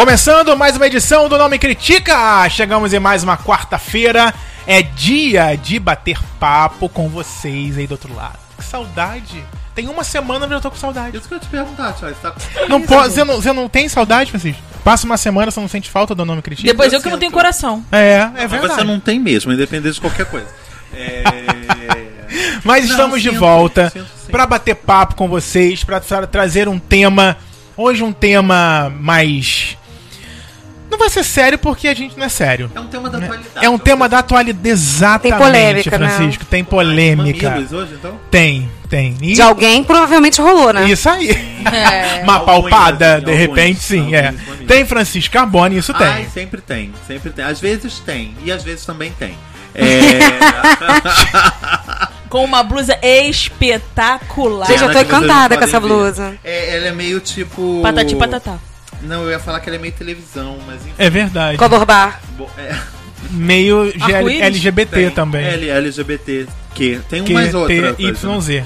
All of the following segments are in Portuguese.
Começando mais uma edição do Nome Critica. Chegamos em mais uma quarta-feira. É dia de bater papo com vocês aí do outro lado. Que saudade. Tem uma semana eu já tô com saudade. Isso que eu ia te perguntar, Thiago. Você tá Não pode, você não, você não tem saudade, Francisco? Passa uma semana, você não sente falta do Nome Critica? Depois eu que sinto. não tenho coração. É, é Mas verdade. você não tem mesmo, independente de qualquer coisa. É... Mas Não, estamos de sinto, volta sinto sim. para bater papo com vocês, para trazer um tema. Hoje um tema mais. Não vai ser sério porque a gente não é sério. É um tema da atualidade. É um tema da atualidade, exatamente, Tem polêmica, né? Francisco. Tem polêmica. Mamilos hoje, então? Tem, tem. E- De alguém provavelmente rolou, né? Isso aí. É. Uma Alguns, palpada, assim, de alguns, repente, sim. É. alguns mamilos. Tem Francisco Carbone, isso tem. Ai, sempre tem, sempre tem. Às vezes tem, e às vezes também tem. É... Com uma blusa espetacular. Gente, eu tô encantada com essa blusa. É, ela é meio tipo... Patati patatá. Não, eu ia falar que ela é meio televisão, mas enfim. É verdade. Color bar. Bo- É, Meio GL? LGBT tem. também. L, LGBT, que tem um Que mais outra. T, coisa. YZ.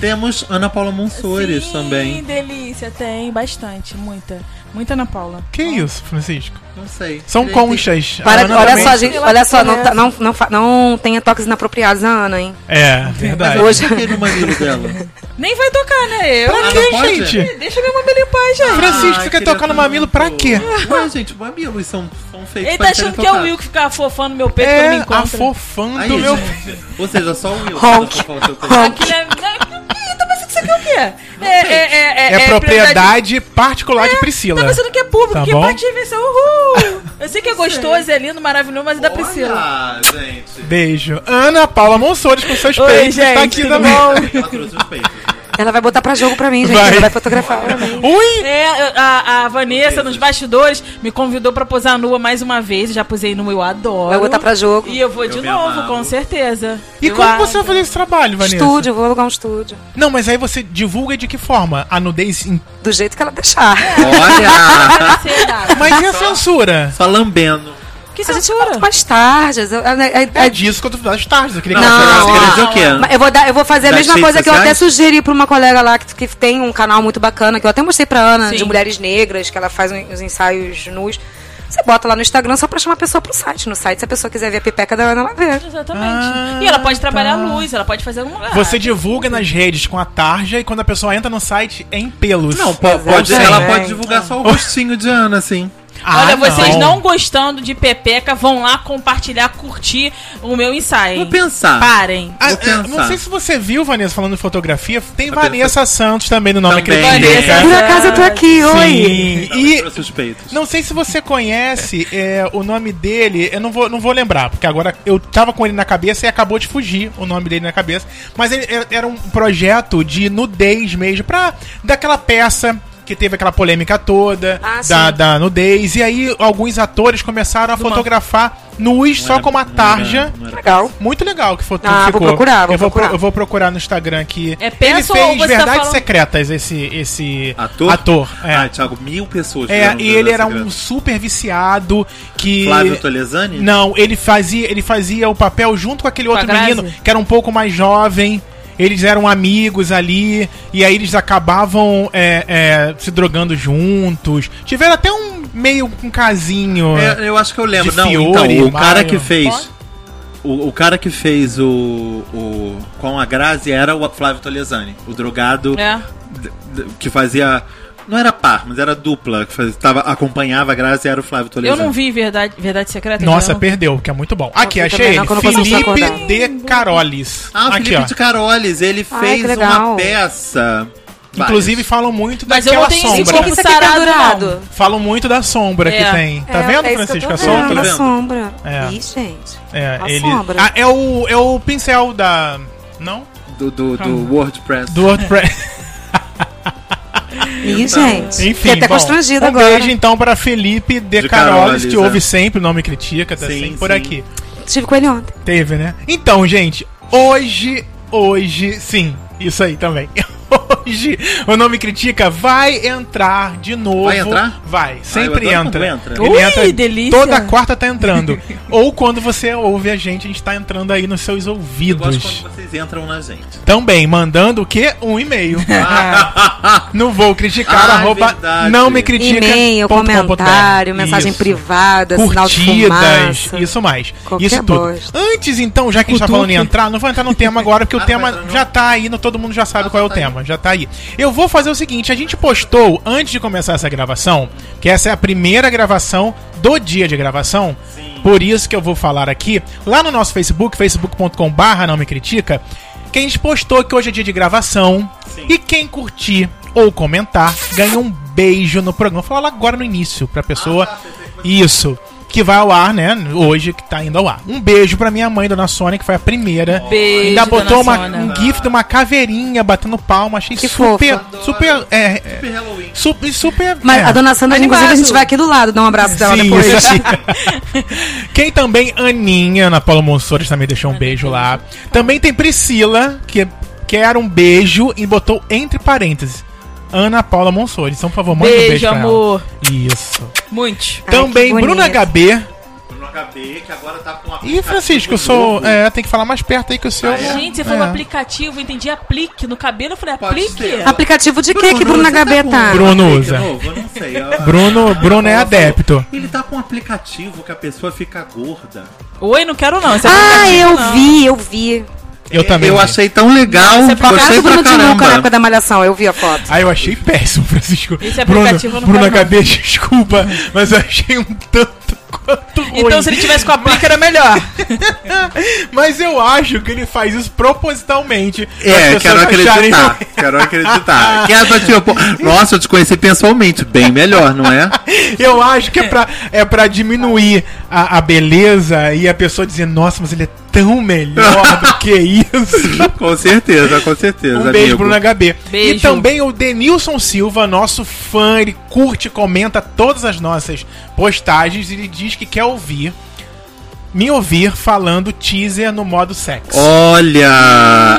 Temos Ana Paula Monsores Sim, também. delícia. Tem bastante. Muita. Muita Ana Paula. Que isso, Francisco? Não sei. São conchas. Para, olha também- só, gente, olha só, não, é tá- não, não, não tenha toques inapropriados na Ana, hein? É, verdade. Mas Hoje- eu no mamilo dela. Nem vai tocar, né? Eu. Pra Ah, quê, gente? Deixa meu mamilo em paz, gente. Francisco, tocar no tanto. mamilo pra quê? Ué, gente, mamilos são, são feitos Ele pra tá achando que é o. Will que fica fofando meu peito quando me É, encontra. afofando Aí, meu... Ou seja, só o Will. Honk. Honk. Aquilo é... Aqui é quê? É, é, é, É, propriedade particular de Priscila. Tá pensando que é público, Tá que vai ser uhul. Eu sei que é gostoso, é lindo, maravilhoso, mas é da Priscila. Olha, gente. Beijo. Ana Paula Monsores com seus Oi, peitos gente, tá aqui tudo também. Ela trouxe os peitos. Ela vai botar pra jogo pra mim, gente. Vai. Ela vai fotografar pra mim. Ui! É, a, a Vanessa, nos bastidores, me convidou pra posar nua mais uma vez. Já posei nua, eu adoro. Vai botar pra jogo. E eu vou Eu de novo, com certeza. E Eu como acho. você vai fazer esse trabalho, Vanessa? Estúdio, eu vou alugar um estúdio. Não, mas aí você divulga de que forma? A nudez. em- Do jeito que ela deixar. Olha! Mas e a censura? Só lambendo. Que A gente volta mais tardes. Eu, eu- eu- É disso que eu tô falando tardes. Eu queria que Não, Não, eu vou, dar, eu vou fazer a mesma coisa que eu até sugeri pra uma colega lá que, que tem um canal muito bacana, que eu até mostrei pra Ana, Sim. de mulheres negras, que ela faz um- uns ensaios nus. Você bota lá no Instagram só pra chamar a pessoa pro site. No site, se a pessoa quiser ver a pipeca da Ana, ela vê. Exatamente. Ah, e ela pode trabalhar tá. a luz, ela pode fazer um lugar. Você divulga nas redes com a tarja e quando a pessoa entra no site é em pelos. Não, po- pode, Exatamente. ela pode divulgar só o rostinho de Ana, assim. Ah, Olha, vocês não. gostando de Pepeca, vão lá compartilhar, curtir o meu ensaio. Vou pensar. Parem. Ah, Vou é, pensar. não sei se você viu, Vanessa, falando de fotografia. Tem Vou Vanessa Santos também no nome Também. Vanessa. Por acaso eu tô aqui, oi. Sim. Ela E não sei se você conhece é, o nome dele. Eu não vou, não vou lembrar, porque agora eu tava com ele na cabeça e acabou de fugir o nome dele na cabeça. Mas ele era- era um projeto de nudez mesmo, pra daquela peça. Que teve aquela polêmica toda Ah, da, da nudez. E aí, alguns atores começaram a fotografar nus só era- com uma não era- tarja. não era- Legal. Muito legal que foto Ah, vou ficou. procurar, vou eu, vou pro- procurar. eu vou procurar no Instagram aqui. É ele fez tá Verdades falando- Secretas, esse, esse Ator? ator é. Ai, Thiago, mil pessoas. É, e ele era um super viciado que. Flávio Tolesani? Não, ele fazia, ele fazia o papel junto com aquele Com outro menino que era um pouco mais jovem. Eles eram amigos ali, e aí eles acabavam é, é, se drogando juntos. Tiveram até um meio um casinho. É, eu acho que eu lembro. Não, Fiore, então, o cara Maio. que fez. O, o cara que fez o, o. Com a Grazi era o Flávio Tolesani. O drogado É. que fazia. Não era par, mas era dupla. Que fazia, tava, acompanhava a Grazi era o Flávio Eu Tolesani. não vi Verdade, verdade Secreta. Nossa, então. perdeu, que é muito bom. Aqui, Eu achei ele. não, eu Felipe de Carolis. Ah, o Aqui, Felipe ó. de Carolis, ele Ai, fez uma peça. Inclusive várias. falam muito Mas eu daquela não tenho esse sombra. corpo Isso aqui é sarado, pendurado. não. Falam muito da sombra É. que tem. Tá É, vendo, é Francisco? eu A tô sombra? vendo, Tá a vendo? sombra. É. Ih, gente. É, A ele. sombra. Ah, é o é o pincel da não? Do, do, do WordPress. Do WordPress. Ih, gente. Enfim, Fiquei até bom, constrangida um agora. beijo então para Felipe de, De Carolis, Carolis, que é. ouve sempre o nome critica, tá Sim, sempre por sim. aqui. Estive com ele ontem. Teve, né? Então, gente, hoje, hoje, sim, isso aí também. hoje o Nome Critica vai entrar de novo. Vai entrar? Vai, sempre eu adoro entra. entra. Ele Ui, entra delícia. Toda quarta tá entrando. Ou quando você ouve a gente, a gente tá entrando aí nos seus Eu gosto ouvidos. quando vocês entram na gente. Também mandando o quê? Um e-mail. Não vou criticar, Ah, é arroba verdade. não me critica. E-mail, comentário, mensagem Isso. privada, sinal de Curtidas, fumaça. isso mais. Qualquer isso tudo. bosta. Antes, então, já que a gente tá falando em entrar, não vou entrar no tema agora, porque o Ah, tema entrar, não? já tá aí, no, todo mundo já sabe Ah, qual é o tá tema, já tá aí. Eu vou fazer o seguinte, a gente postou, antes de começar essa gravação, que essa é a primeira gravação do dia de gravação, por isso que eu vou falar aqui, lá no nosso Facebook, facebook.com barra não me critica, que a gente postou que hoje é dia de gravação, e quem curtir ou comentar, ganha um beijo no programa. Vou falar agora no início, pra pessoa... Isso. Que vai ao ar, né? Hoje que tá indo ao ar. Um beijo pra minha mãe, Dona Sônia, que foi a primeira. Beijo, Ainda botou Dona uma- Sônia. um gif de uma caveirinha batendo palma. Achei Que super. fofa. Super. É, é, Super Halloween. super. super Mas é. a dona Sandra, Animado. inclusive, a gente vai aqui do lado dar um abraço dela Sim, depois. isso. Quem também, Aninha, Ana Paula Monsores, também deixou um beijo lá. Também tem Priscila, que quer um beijo e botou entre parênteses. Ana Paula Monsores. Então, por favor, manda um Beijo, beijo pra amor. ela. Isso. Muito. Ai, também, que bonito. Bruna HB. No HB, que agora tá com Ih, Francisco, eu sou. É, tem que falar mais perto aí que o seu. Ah, é? Gente, você falou É. aplicativo, eu entendi aplique no cabelo, eu falei aplique? Aplicativo de quê que Bruna HB tá? Bruno usa. Novo, eu não sei. A- Bruno- a- Bruno é adepto. Ele tá com um aplicativo que a pessoa fica gorda. Oi, não quero não. esse Ah, aplicativo eu não. vi, eu vi. Eu também. Eu vi. achei tão legal. Esse do pra Bruno de Luca na época da Malhação, eu vi a foto. Ah, eu achei péssimo, Francisco. Esse Bruno, aplicativo não Bruno quero, não. HB, desculpa, mas eu achei um tanto quanto ruim. Então, se ele tivesse com aplique, era melhor. Mas eu acho que ele faz isso propositalmente. É, quero acreditar. Quero acreditar. Que é pra, tipo, nossa, eu te conheci pessoalmente. Bem melhor, não é? Eu acho que é pra, é pra diminuir a, a beleza e a pessoa dizer, nossa, mas ele é tão melhor do que isso. Com certeza, com certeza. Um beijo amigo. pro HB. Beijo. E também o Denilson Silva, nosso fã, ele curte, comenta todas as nossas postagens e ele diz que quer ouvir, me ouvir falando teaser no modo sexo. Olha,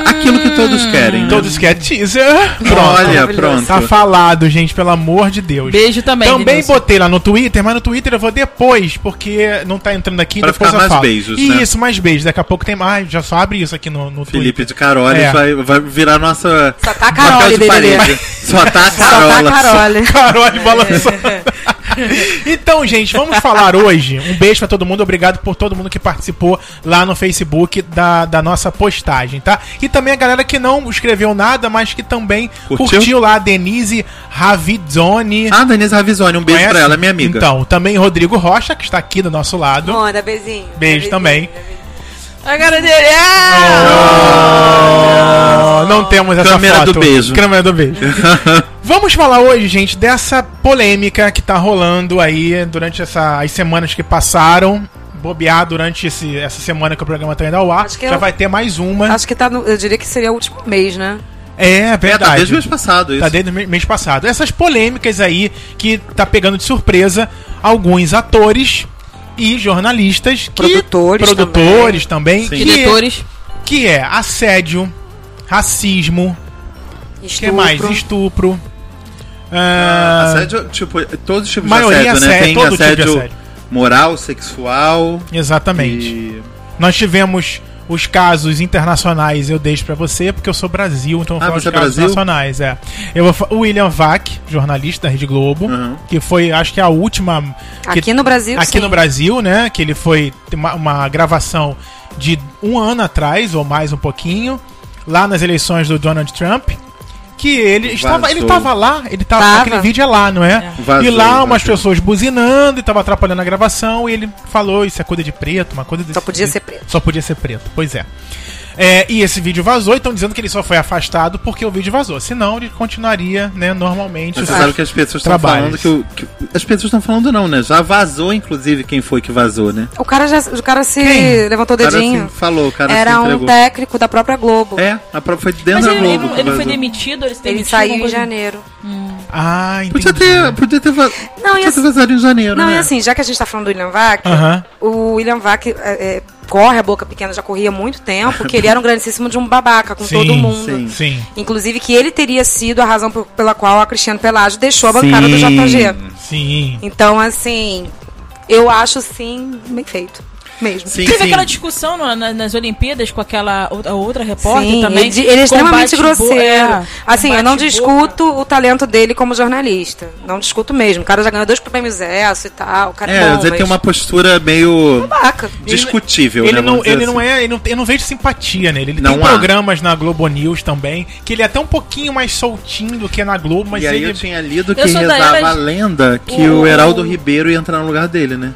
aquilo que todos querem. né? Todos querem teaser. Olha, Maravilhoso. pronto. Tá falado, gente, pelo amor de Deus. Beijo também. Também Denilson. botei lá no Twitter, mas no Twitter eu vou depois, porque não tá entrando aqui, Pra depois ficar eu mais falo. beijos, né? Isso, mais beijos. Daqui a pouco tem mais, já só abre isso aqui no, no Felipe Twitter. de Carolis É. vai, vai virar nossa. Só tá a Carole de dele parede. Só tá a Só tá a Carola. Carole. Carole balançando. então, gente, vamos falar hoje. Um beijo pra todo mundo. Obrigado por todo mundo que participou lá no Facebook da, da nossa postagem, tá? E também a galera que não escreveu nada, mas que também curtiu, Curtiu? lá a Denise Ravidzoni. Ah, Denise Ravizoni, um beijo Conhece? pra ela, minha amiga. Então, também Rodrigo Rocha, que está aqui do nosso lado. Manda, beijinho. Beijo também. A cara dele. Ah! Oh, não temos essa Câmera foto. do beijo. Câmera do beijo. Vamos falar hoje, gente, dessa polêmica que tá rolando aí durante essa, as semanas que passaram. Bobear durante esse, essa semana que o programa tá indo ao ar. Acho que Já eu- vai ter mais uma. Acho que tá no, eu diria que seria o último mês, né? É, É, tá verdade. desde o mês passado, isso. Tá desde o mês passado. Essas polêmicas aí que tá pegando de surpresa alguns atores e jornalistas. Que, Produtores Produtores também. Sim. que- Diretores. que é assédio, racismo, que Estupro. mais? Estupro. Ah, assédio, tipo, todos os tipos maioria de assédio, né? assédio, Tem todo tipo de assédio, assédio. Moral, sexual. exatamente. E... Nós tivemos os casos internacionais, eu deixo pra você, porque eu sou Brasil, então eu Ah, vou falar você os é casos Brasil? nacionais. É. Eu vou o William Vac, jornalista da Rede Globo, Uhum. que foi, acho que a última. que- Aqui no Brasil, aqui sim. no Brasil, né? Que ele foi uma, uma gravação de um ano atrás, ou mais um pouquinho, lá nas eleições do Donald Trump. Que ele estava, ele Vazou. estava lá, ele tava, Tava. aquele vídeo é lá, não é? Vazou, e lá umas vazou. pessoas buzinando e tava atrapalhando a gravação e ele falou isso é coisa de preto, uma coisa desse Só podia de- ser preto. Só podia ser preto, pois é. É, e esse vídeo vazou, e estão dizendo que ele só foi afastado porque o vídeo vazou. Senão ele continuaria, né, normalmente. Você os sabe que as pessoas estão falando que, o- que- As pessoas estão falando não, né? Já vazou, inclusive, quem foi que vazou, né? O cara, já, o cara se Quem? levantou o O cara dedinho. assim, falou, o cara Era se um técnico da própria Globo. É, a prova foi dentro Mas da ele, Globo. ele ele foi demitido, ele se Ele saiu em janeiro. Ah, entendi. Podia ter, podia ter, va- Não, podia ter assim- vazado em janeiro, Não, né? e assim, já que a gente tá falando do William Vac, Aham. o William Vac, é, é, corre a boca pequena, já corria há muito tempo, que ele era um grandíssimo de um babaca com Sim, todo mundo. sim. Sim. Inclusive que ele teria sido a razão pela qual a Cristiano Pelágio deixou a bancada do Sim. JG. Sim. Então, assim, eu acho, sim, bem feito. Mesmo. Sim, Teve sim. aquela discussão no- na- nas Olimpíadas com aquela outra- outra repórter Sim, também. ele, ele é extremamente grosseiro. é, assim, eu não discuto o talento dele como jornalista. Não discuto mesmo. O cara já ganhou dois prêmios ESSO e tal. O cara é, É, bom, ele mas... tem uma postura meio Babaca. discutível, Ele né? não, ele não assim. é. Ele não, eu não vejo simpatia nele. Ele Não tem há. programas na Globo News também, que ele é até um pouquinho mais soltinho do que na Globo, mas e aí ele. eu tinha lido que rezava era a lenda que O- o Heraldo Ribeiro ia entrar no lugar dele, né?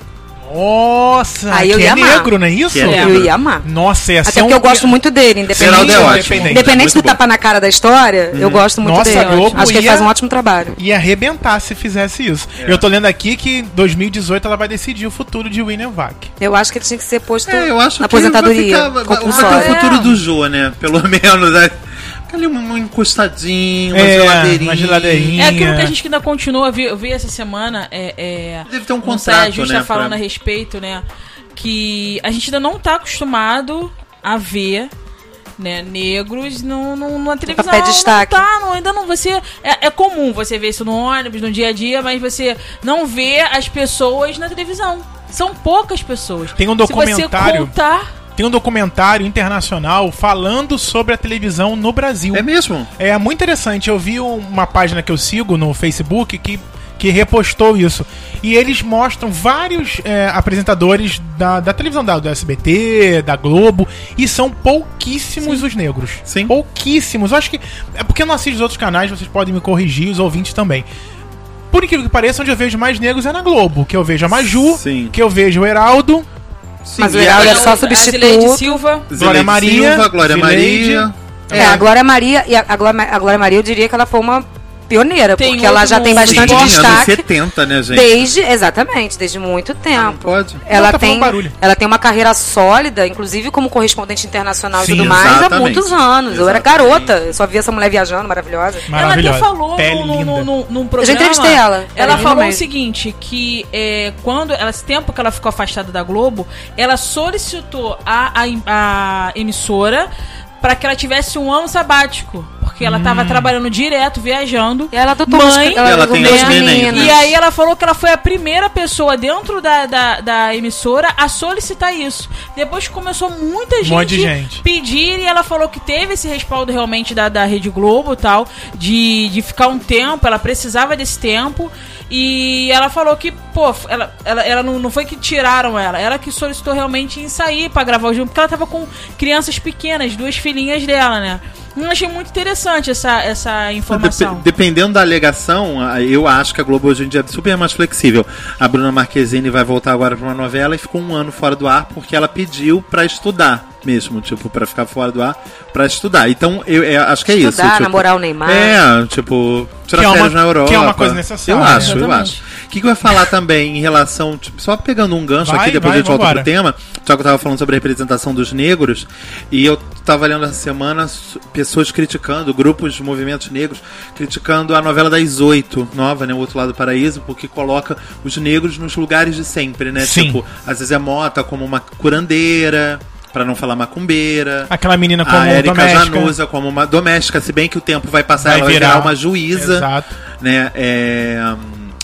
Nossa, Aí eu que ia é amar. negro, não é isso? É Eu ia amar. Nossa, ia Até ser porque um... eu gosto muito dele, independente, Geraldo é ótimo. Independente. independente do tapa na cara da história, eu gosto muito Nossa, dele. Globo Acho que ele faz um ótimo trabalho. Ia arrebentar se fizesse isso. É. Eu tô lendo aqui que em 2018 ela vai decidir o futuro de William Vac. Eu acho que ele tinha que ser posto É, eu acho na que aposentadoria. vai, ficar, vai, vai ter o futuro do Jô, né? Pelo menos. Né? Ali um, encostadinho, uma É, geladeirinha. uma geladeirinha. É aquilo que a gente ainda continua, eu vi, eu vi essa semana. É, é, Deve ter um contrato, a gente né, tá falando pra- a respeito, né? Que a gente ainda não tá acostumado a ver. Né, negros no, no, numa televisão. papel de destaque. Não tá, não, ainda não. Você, é, é comum você ver isso no ônibus, no dia a dia, mas você não vê as pessoas na televisão. São poucas pessoas. Tem um Se documentário- você contar, Tem um documentário internacional falando sobre a televisão no Brasil. É mesmo? É muito interessante. Eu vi um- uma página que eu sigo no Facebook que, que repostou isso. E eles mostram vários é, apresentadores da, da televisão da, do SBT, da Globo, e são pouquíssimos os negros. Sim. Pouquíssimos. Eu acho que. É porque eu não assisto os outros canais, vocês podem me corrigir, os ouvintes também. Por incrível que pareça, onde eu vejo mais negros é na Globo. Que eu vejo a Maju, Sim. que eu vejo o Heraldo. Sim, Mas o e Heraldo a- é só a Zileide substituto. Silva. Glória Maria, Silva, Glória. Maria. É, a Glória Maria, e a, a Glória, a Glória Maria, eu diria que ela foi uma pioneira, Tem porque ela já tem no bastante Sim, anos destaque 70, né, gente? desde, exatamente, desde muito tempo. pode. Ela tá tem, ela tem uma carreira sólida, inclusive como correspondente internacional Sim, e tudo mais, há exatamente. muitos anos. Eu era Exatamente. garota, eu só via essa mulher viajando, maravilhosa. Maravilhosa. Ela até falou Pele no, no, linda. no, no- num programa. Eu já entrevistei ela. Ela é falou o mesmo. seguinte: que é, quando ela, esse tempo que ela ficou afastada da Globo, ela solicitou a, a, a emissora para que ela tivesse um ano sabático. Porque ela Hum. tava trabalhando direto, viajando. E ela adotou Mãe, ela, Ela levou tem as meninas. E aí ela falou que ela foi a primeira pessoa dentro da, da, da emissora a solicitar isso. Depois começou muita gente, monte de gente. pedir e ela falou que teve esse respaldo realmente da, da Rede Globo e tal, de, de ficar um tempo, ela precisava desse tempo. E ela falou que, pô, ela, ela, ela não, não foi que tiraram ela, ela que solicitou realmente em sair pra gravar o jogo, porque ela tava com crianças pequenas, duas filhinhas dela, né? Eu achei muito interessante essa, essa informação. Dep- dependendo da alegação, eu acho que a Globo hoje em dia é super mais flexível. A Bruna Marquezine vai voltar agora para uma novela e ficou um ano fora do ar porque ela pediu para estudar mesmo, tipo, para ficar fora do ar, para estudar. Então, eu, eu acho que é isso. Estudar, tipo, namorar o Neymar. É, tipo, tirar Que é uma- férias na Europa. que é uma coisa necessária, Eu acho, eu acho. O que, que eu ia falar também em relação, tipo, só pegando um gancho Vai, aqui, depois vai, a gente volta pro tema. Já que eu tava falando sobre a representação dos negros, e eu tava lendo essa semana pessoas criticando, grupos de movimentos negros, criticando a novela das oito, nova, né? O Outro Lado do Paraíso, porque coloca os negros nos lugares de sempre, né? Sim. Tipo, a Zezé Mota como uma curandeira, pra não falar macumbeira. Aquela menina como A Erika doméstica. Januza como uma doméstica, se bem que o tempo vai passar, Vai ela vai virar. virar uma juíza Exato. né? é,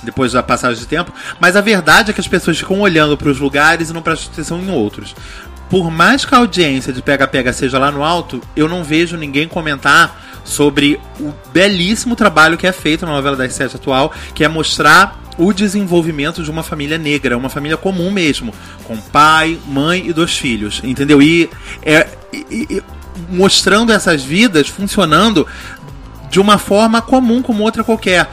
depois da passagem de tempo. Mas a verdade é que as pessoas ficam olhando para os lugares e não prestam atenção em outros. Por mais que a audiência de pega-pega seja lá no alto, eu não vejo ninguém comentar sobre o belíssimo trabalho que é feito na novela das sete atual, que é mostrar o desenvolvimento de uma família negra, uma família comum mesmo, com pai, mãe e dois filhos, entendeu? E, é, e- e- mostrando essas vidas funcionando de uma forma comum como outra qualquer.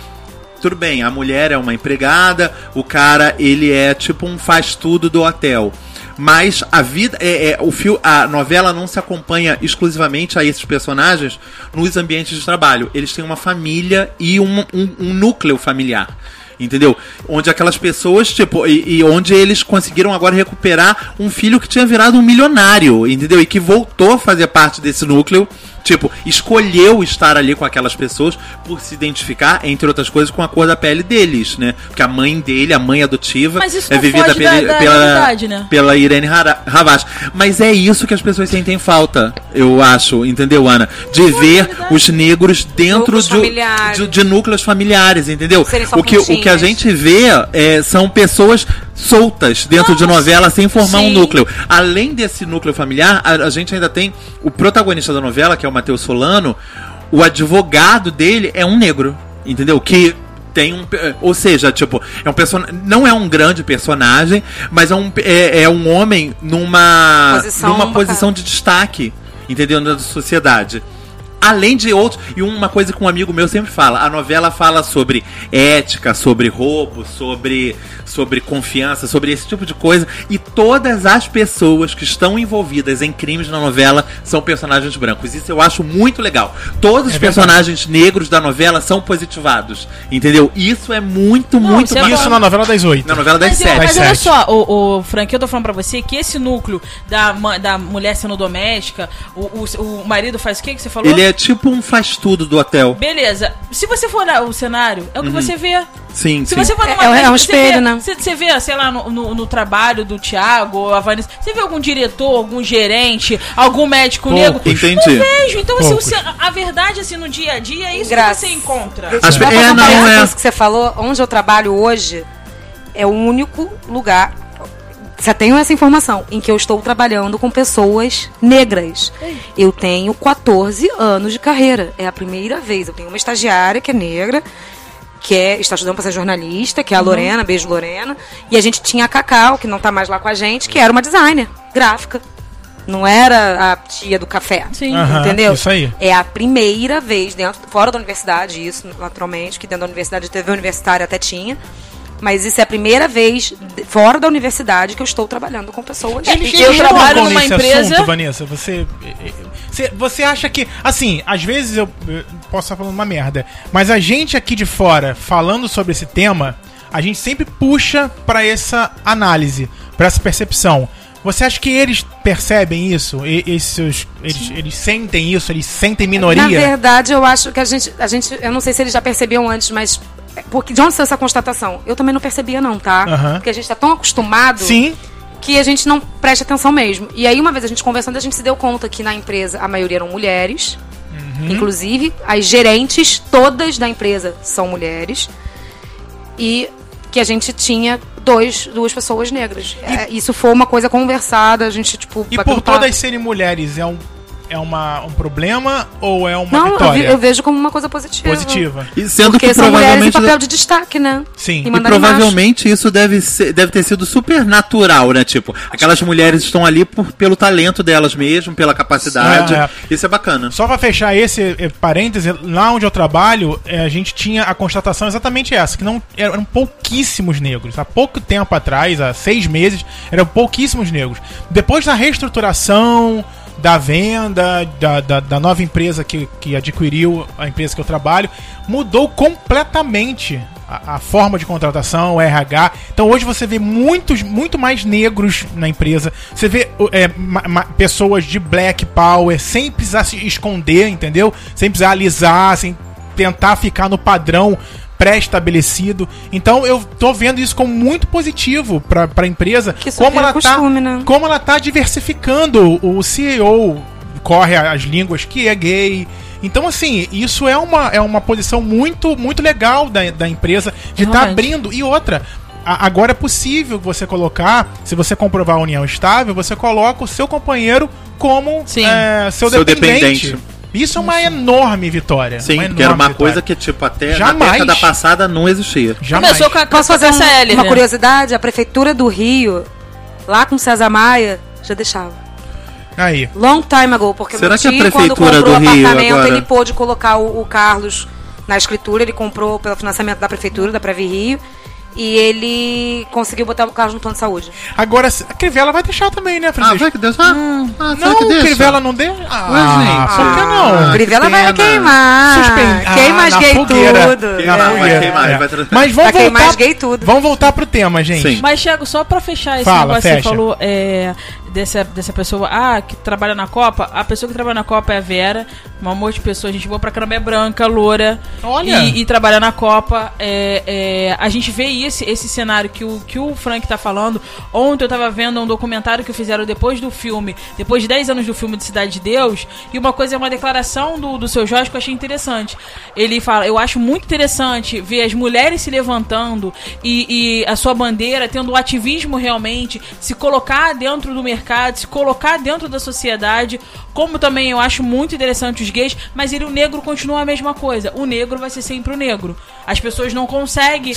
Tudo bem, a mulher é uma empregada, o cara ele é tipo um faz tudo do hotel. Mas a vida, é, é, o fio, a novela não se acompanha exclusivamente a esses personagens nos ambientes de trabalho. Eles têm uma família e um, um- um núcleo familiar. Entendeu? Onde aquelas pessoas, tipo, e, e onde eles conseguiram agora recuperar um filho que tinha virado um milionário, entendeu? E que voltou a fazer parte desse núcleo Tipo, escolheu estar ali com aquelas pessoas por se identificar, entre outras coisas, com a cor da pele deles, né? Porque a mãe dele, a mãe adotiva, Mas isso é não vivida pela, da- da pela, né? pela Irene Havas. Mas é isso que as pessoas sentem falta, eu acho, entendeu, Ana? De ver realidade. os negros dentro de, de, de núcleos familiares, entendeu? O que, o que a gente vê é, são pessoas soltas dentro de Nossa, novela sem formar um sim. núcleo. Além desse núcleo familiar, a, a gente ainda tem o protagonista da novela, que é o Matheus Solano, o advogado dele é um negro, entendeu? Que tem um. pe- Ou seja, tipo, é um person... não é um grande personagem, mas é um, é, é um homem numa, Posição numa posição de destaque, entendeu? Na sociedade. Além de outros, e uma coisa que um amigo meu sempre fala, a novela fala sobre ética, sobre roubo, sobre, sobre confiança, sobre esse tipo de coisa, e todas as pessoas que estão envolvidas em crimes na novela são personagens brancos. Isso eu acho muito legal. Todos os É verdade. personagens negros da novela são positivados, entendeu? Isso é muito, Não, muito isso é bacana. Isso na novela das oito. Na novela das Mas, eu- sete. mas olha sete. só, o, o Frank, eu tô falando pra você que esse núcleo da, da mulher sendo doméstica, o, o, o marido faz o que que você falou? Ele é tipo um faz-tudo do hotel. Beleza. Se você for olhar o cenário, é o que você vê. Sim, Se sim. você for numa É- é um espelho, vê- né? Você, você vê, sei lá, no, no- no trabalho do Thiago, ou a Vanessa, você vê algum diretor, algum gerente, algum médico Pouco. negro? Entendi. Não vejo. Então, assim, Poucos. você- a verdade, assim, no dia a dia, é isso Graças. que você encontra. As- é, não, é. que você falou, onde eu trabalho hoje é o único lugar. Você tem essa informação em que eu estou trabalhando com pessoas negras. Eu tenho 14 anos de carreira. É a primeira vez. Eu tenho uma estagiária que é negra, que é, está estudando para ser jornalista, que é a Lorena, beijo Lorena. E a gente tinha a Cacau, que não tá mais lá com a gente, que era uma designer gráfica. Não era a tia do café. Sim. Aham, Entendeu? isso aí. É a primeira vez dentro, fora da universidade, isso, naturalmente, que dentro da universidade, TV universitária até tinha. Mas isso é a primeira vez fora da universidade que eu estou trabalhando com pessoas. Eles- que eu eu trabalho numa nesse empresa- assunto, Vanessa, você, você. Você acha que. Assim, às vezes eu, eu posso estar falando uma merda. Mas a gente aqui de fora, falando sobre esse tema, a gente sempre puxa pra essa análise, pra essa percepção. Você acha que eles percebem isso? E- esses, eles, eles sentem isso? Eles sentem minoria? Na verdade, eu acho que a gente, a gente. Eu não sei se eles já percebiam antes, mas. Porque de onde saiu essa constatação? Eu também não percebia, não, tá? Aham. Porque a gente tá tão acostumado Sim. que a gente não presta atenção mesmo. E aí, uma vez a gente conversando, a gente se deu conta que na empresa a maioria eram mulheres. Inclusive, as gerentes todas da empresa são mulheres. E que a gente tinha dois, duas pessoas negras. É, isso foi uma coisa conversada, a gente, tipo, E por todas serem mulheres, é um, é uma, um problema ou é uma Não, vitória? vi- eu vejo como uma coisa positiva. Positiva. E sendo Porque que são mulheres em provavelmente. papel de destaque, né? Sim. E E provavelmente isso deve, ser, deve ter sido super natural, né? Tipo, aquelas mulheres estão ali por, pelo talento delas mesmo, pela capacidade. É, é. Isso é bacana. Só pra fechar esse eh, parêntese, lá onde eu trabalho, eh, a gente tinha a constatação exatamente essa, que não eram pouquíssimos negros. Há pouco tempo atrás, há seis meses, eram pouquíssimos negros. Depois da reestruturação, da venda, da, da, da nova empresa que, que adquiriu a empresa que eu trabalho, mudou completamente a, a forma de contratação, o RH. Então hoje você vê muitos, muito mais negros na empresa. Você vê é, ma- ma- pessoas de black power sem precisar se esconder, entendeu? Sem precisar alisar, sem tentar ficar no padrão pré-estabelecido. Então eu tô vendo isso como muito positivo para a empresa, Que isso como vira ela tá, costume, né? como ela tá diversificando o CEO corre as línguas que é gay. Então, assim, isso é uma, é uma posição muito, muito legal da, da empresa de estar Realmente. abrindo. E outra, a- agora é possível você colocar, se você comprovar a união estável, você coloca o seu companheiro como é, seu, Seu dependente. dependente. Isso é uma enorme vitória. Sim, uma que era uma enorme coisa vitória. que, tipo, até Jamais. na década passada não existia. Jamais. Começou com a, Posso fazer um- CL, uma né? curiosidade? A prefeitura do Rio, lá com César Maia, já deixava. Aí. Long time ago, porque Será meu que a tio, quando prefeitura comprou o do Rio apartamento, agora- ele pôde colocar o, o Carlos na escritura, ele comprou pelo financiamento da prefeitura, da Previ Rio, E ele conseguiu botar o Carlos no plano de saúde. Agora, a Crivella vai deixar também, né, Ah, Francisco? vai que Deus. Ah, ah não, que deixa. Crivella não deu? Ah, Ué, gente. por que não? Ah, Crivella que vai queimar. Suspen- Queima Ah, as gay fogueira. tudo. Queima, É. vai queimar, é. vai Mas vamos Vai queimar voltar, as gay tudo. vamos voltar pro tema, gente. Sim. Mas, Thiago, só pra fechar esse Fala, negócio que você fecha. falou é, dessa, dessa pessoa, ah, que trabalha na Copa, a pessoa que trabalha na Copa é a Vera, um amor de pessoa, a gente boa pra caramba, é branca, loura, Olha. e, e trabalha na Copa. É, é, a gente vê esse, esse cenário que o, que o Frank tá falando. Ontem eu tava vendo um documentário que fizeram depois do filme, depois de 10 anos do filme de Cidade de Deus, e uma coisa é uma declaração do, do seu Jorge que eu achei interessante. Ele fala, eu acho muito interessante ver as mulheres se levantando e, e a sua bandeira tendo o ativismo realmente, se colocar dentro do mercado, se colocar dentro da sociedade, como também eu acho muito interessante os gays, mas ele, o negro continua a mesma coisa. O negro vai ser sempre o negro. As pessoas não conseguem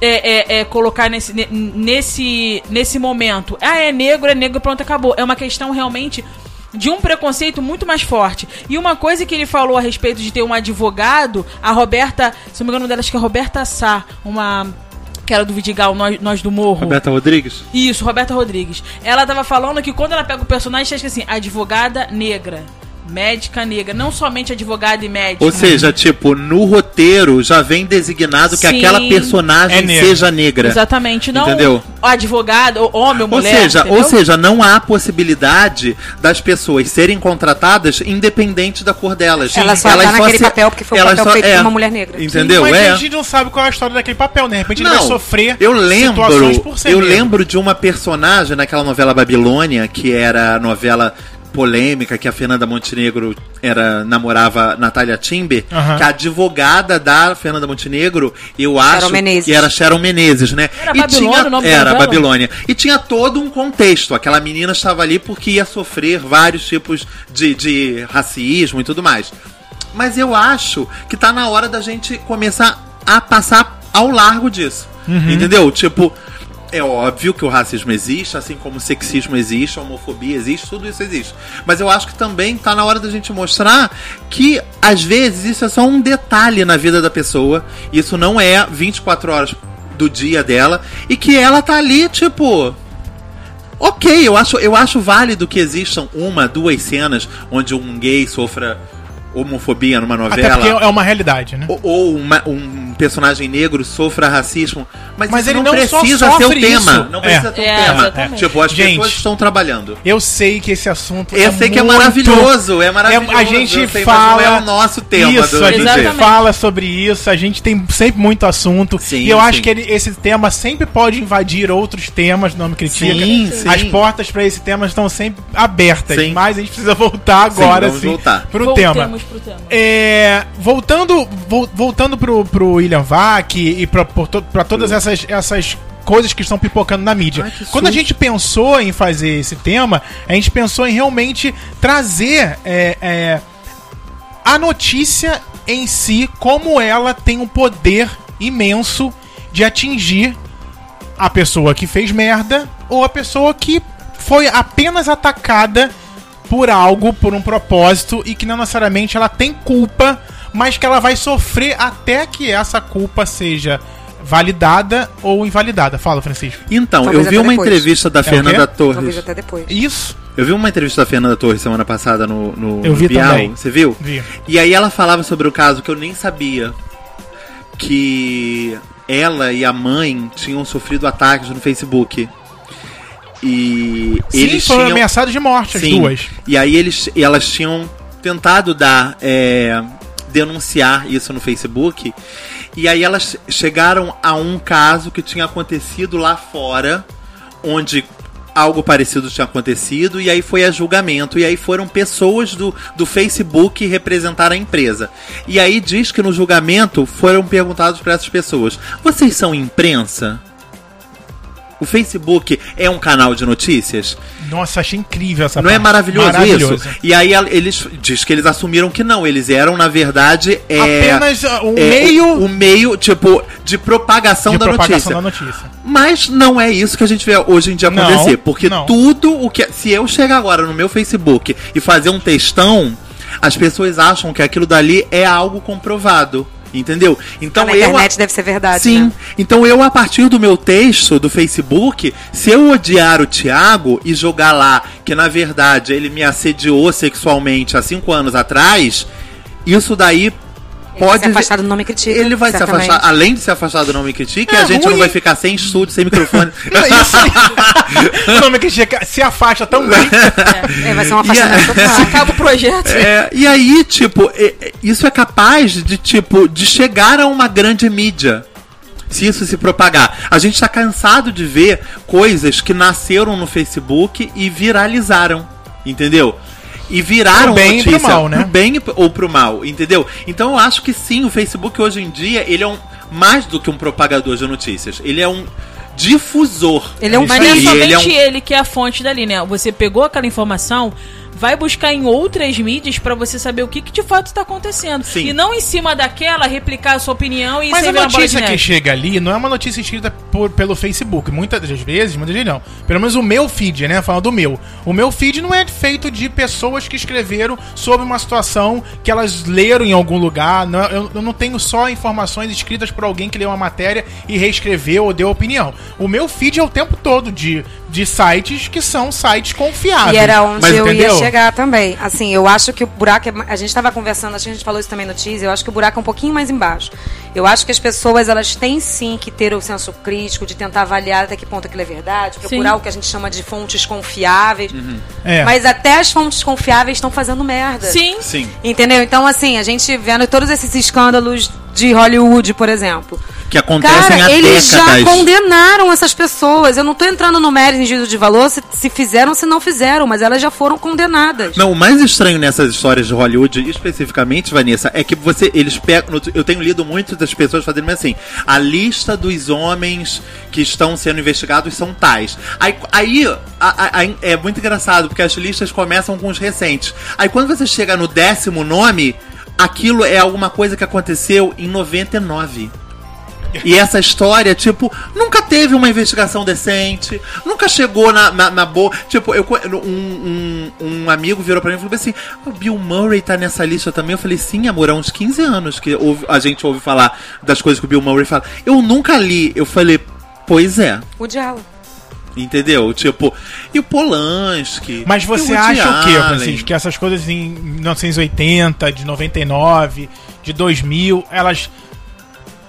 é, é, é, colocar nesse, ne- nesse, nesse momento. Ah, é negro, é negro, pronto, acabou. É uma questão realmente de um preconceito muito mais forte. E uma coisa que ele falou a respeito de ter um advogado, a Roberta, se não me engano dela, acho que é a Roberta Sá, uma que era do Vidigal, nós, nós do Morro. Roberta Rodrigues? Isso, Roberta Rodrigues. Ela tava falando que quando ela pega o personagem, tá escrito assim, advogada negra. Médica negra, não somente advogada e médica. Ou seja, tipo, no roteiro já vem designado que Sim. aquela personagem É negra. seja negra. Exatamente, não Entendeu? advogado, ou homem ou Ou mulher. seja, entendeu? ou seja, não há possibilidade das pessoas serem contratadas independente da cor delas. Ela só tá naquele papel porque foi elas papel só- é. feito por uma mulher negra. Entendeu? Mas é. a gente não sabe qual é a história daquele papel, né? De repente ele vai sofrer eu lembro, situações por ser eu negro. lembro de uma personagem naquela novela Babilônia, que era a novela polêmica que a Fernanda Montenegro era namorava Natália Timber, Aham. que a advogada da Fernanda Montenegro, eu acho Menezes. que era Sharon Menezes, né? Era e Babilônia tinha, o nome era? Babilônia. E tinha todo um contexto. Aquela menina estava ali porque ia sofrer vários tipos de, de racismo e tudo mais. Mas eu acho que tá na hora da gente começar a passar ao largo disso. Entendeu? Tipo, é óbvio que o racismo existe, assim como o sexismo existe, a homofobia existe, tudo isso existe. Mas eu acho que também tá na hora da gente mostrar que, às vezes, isso é só um detalhe na vida da pessoa. Isso não é 24 horas do dia dela. E que ela tá ali, tipo. Ok, eu acho, eu acho válido que existam uma, duas cenas onde um gay sofra homofobia numa Até novela. porque é uma realidade, né? Ou, ou uma- um personagem negro sofra racismo, mas, Mas isso ele não, não só precisa ser o tema. isso. Não precisa É. ser o É, tema. exatamente. Tipo, as Gente, pessoas estão trabalhando. Eu sei que esse assunto Eu sei que é muito- maravilhoso, é maravilhoso. a gente sei, fala mas não é o nosso tema isso, do a gente fala sobre isso, a gente tem sempre muito assunto. Sim, e eu acho sim. que ele- esse tema sempre pode invadir outros temas, não me critica. Sim, sim. As portas para esse tema estão sempre abertas, Sim. mas a gente precisa voltar agora vamos sim, voltar. pro tema. Voltemos pro tema. É, voltando vol- voltando pro, pro William Vac e pra todas essas, essas coisas que estão pipocando na mídia. Ai, Quando a gente pensou em fazer esse tema, a gente pensou em realmente trazer é, é, a notícia em si, como ela tem um poder imenso de atingir a pessoa que fez merda ou a pessoa que foi apenas atacada por algo, por um propósito e que não necessariamente ela tem culpa, mas que ela vai sofrer até que essa culpa seja validada ou invalidada. Fala, Francisco. Então, Talvez eu vi uma depois. entrevista da É Fernanda quê? Talvez Torres. até depois. Isso. Eu vi uma entrevista da Fernanda Torres semana passada no, no, Eu no vi Bial. também. Você viu? Vi. E aí ela falava sobre o caso que eu nem sabia. Que ela e a mãe tinham sofrido ataques no Facebook. E Sim, eles foram tinham. ameaçados de morte, as Sim. duas. E aí eles, e elas tinham tentado dar. é, denunciar isso no Facebook. E aí elas chegaram a um caso que tinha acontecido lá fora, onde algo parecido tinha acontecido, e aí foi a julgamento. E aí foram pessoas do, do Facebook representar a empresa. E aí diz que no julgamento foram perguntados para essas pessoas: vocês são imprensa? O Facebook é um canal de notícias? Nossa, achei incrível essa Não é parte. maravilhoso, Maravilhoso. isso? E aí eles diz que eles assumiram que não, eles eram na verdade é, Apenas uh, um é, meio o, o meio tipo de propagação, de da, propagação notícia. da notícia. Mas não é isso que a gente vê hoje em dia Não, acontecer, porque não. tudo o que se eu chegar agora no meu Facebook e fazer um textão, as pessoas acham que aquilo dali é algo comprovado. Entendeu? Então Ah, na eu. internet deve ser verdade, Sim. né? Então eu, a partir do meu texto do Facebook, se eu odiar o Thiago e jogar lá que na verdade ele me assediou sexualmente há cinco anos atrás, isso daí pode. se afastar do nome critica. Ele vai se afastar, além de se afastar do nome critique, É a gente ruim. não vai ficar sem estúdio, sem microfone. O nome que chega- se afasta tão bem. É, vai ser um E a- afastamento total. Acaba o projeto. É, e aí, tipo, é- é- isso é capaz de, tipo, de chegar a uma grande mídia. Se isso se propagar. A gente tá cansado de ver coisas que nasceram no Facebook e viralizaram. Entendeu? E viraram Pro bem e pro notícia. mal, né? Pro bem ou pro mal, entendeu? Então eu acho que sim, o Facebook hoje em dia, ele é um mais do que um propagador de notícias. Ele é um difusor. Ele é um Mas não é somente ele ele, é um- que é a fonte dali, né? Você pegou aquela informação, vai buscar em outras mídias pra você saber o que, que de fato está acontecendo. Sim. E não em cima daquela replicar a sua opinião e Mas a notícia que chega ali não é uma notícia escrita por- pelo Facebook. Muitas das vezes, muitas vezes não. Pelo menos o meu feed, né? Falando do meu. O meu feed não é feito de pessoas que escreveram sobre uma situação que elas leram em algum lugar. Não, eu, eu não tenho só informações escritas por alguém que leu uma matéria e reescreveu ou deu opinião. O meu feed é o tempo todo de, de sites que são sites confiáveis. E era onde Mas eu entendeu? ia chegar também. Assim, eu acho que o buraco é. A gente estava conversando, acho que a gente falou isso também no teaser, eu acho que o buraco é um pouquinho mais embaixo. Eu acho que as pessoas, elas têm sim que ter o senso crítico de tentar avaliar até que ponto aquilo é verdade, procurar Sim. o que a gente chama de fontes confiáveis. É. Mas até as fontes confiáveis estão fazendo merda. Sim. Sim. Entendeu? Então, assim, a gente vendo todos esses escândalos de Hollywood, por exemplo. Que acontecem há Cara, eles já décadas. condenaram essas pessoas. Eu não tô entrando no mérito em juízo de valor se, se fizeram ou se não fizeram, mas elas já foram condenadas. Não, o mais estranho nessas histórias de Hollywood, especificamente, Vanessa, é que você, eles pegam. Eu tenho lido muitas das pessoas fazendo assim: a lista dos homens que estão sendo investigados são tais. Aí, aí a- a- a- é muito engraçado, porque as listas começam com os recentes. Aí quando você chega no décimo nome, aquilo é alguma coisa que aconteceu em 99. E essa história, tipo, nunca teve uma investigação decente, nunca chegou na, na, na boa. Tipo, eu, um, um, um amigo virou pra mim e falou assim: o Bill Murray tá nessa lista também. Eu falei, sim, amor, há uns 15 anos que ouve- a gente ouve falar das coisas que o Bill Murray fala. Eu nunca li. Eu falei, pois é. O diálogo. Entendeu? Tipo, e o Polanski. Mas e você Woody acha o quê. Francisco? Que essas coisas em 1980, de 99, de 2000, elas.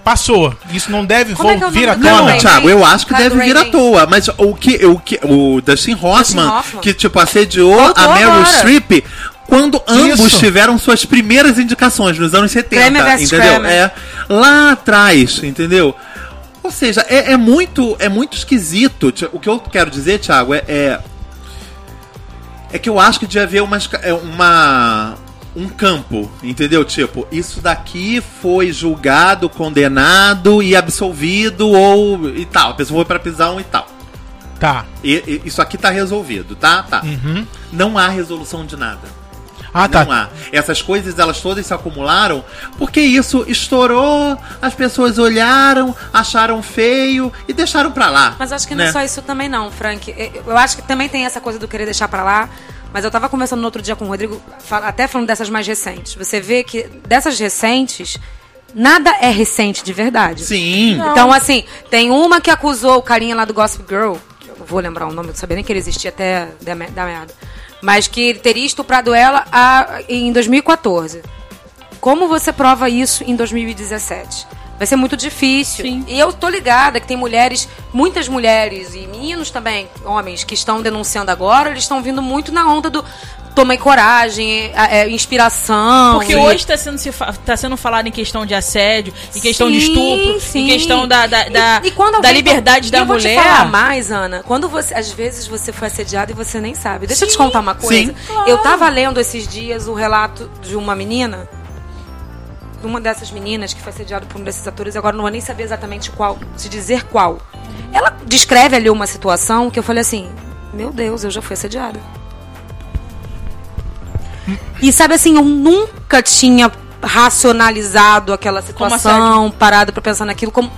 Passou. Isso não deve Como é é vir à Não, tona. Ray Thiago, eu acho que deve vir à toa. Mas o que o, que, o Dustin Hoffman, Hoffman. que tipo assediou Voltou a Meryl agora. Streep quando ambos Isso. tiveram suas primeiras indicações nos anos 70, Kramer versus entendeu? Kramer. É lá atrás, entendeu? Ou seja, é, é muito é muito esquisito. O que eu quero dizer, Thiago, é, é é que eu acho que devia haver uma, é, uma um campo, entendeu? Tipo, isso daqui foi julgado, condenado e absolvido ou e tal. A pessoa foi pra prisão e tal. Tá. E- e- isso aqui tá resolvido, tá? Tá. Uhum. Não há resolução de nada. Ah, tá. Não há. Essas coisas, elas todas se acumularam porque isso estourou, as pessoas olharam, acharam feio e deixaram pra lá. Mas acho que não né? é só isso também, não, Frank. Eu- Eu acho que também tem essa coisa do querer deixar pra lá. Mas eu tava conversando no outro dia com o Rodrigo, até falando dessas mais recentes. Você vê que dessas recentes, nada é recente de verdade. Sim. Então, assim, tem uma que acusou o carinha lá do Gossip Girl, que eu não vou lembrar o nome, não sabia nem que ele existia até da merda. Mas que ele teria estuprado ela a- em 2014. Como você prova isso em 2017? Vai ser muito difícil. Sim. E eu tô ligada que tem mulheres, muitas mulheres e meninos também, homens, que estão denunciando agora, eles estão vindo muito na onda do tomei coragem, é, inspiração. Porque e- hoje está sendo, se fa- tá sendo falado em questão de assédio, em questão de Sim, estupro, sim. em questão da, da, da, E- e quando da liberdade e da eu vou mulher. te falar mais, Ana. Quando você, às vezes você foi assediada e você nem sabe. Deixa eu te Sim, contar uma coisa. sim. Eu tava lendo esses dias o relato de uma menina, de uma dessas meninas que foi assediada por um desses atores. Agora não vou nem saber exatamente qual, se dizer qual. Ela descreve ali uma situação que eu falei assim: Meu Deus, eu já fui assediada. E sabe assim, eu nunca tinha racionalizado aquela situação, parado pra pensar naquilo como.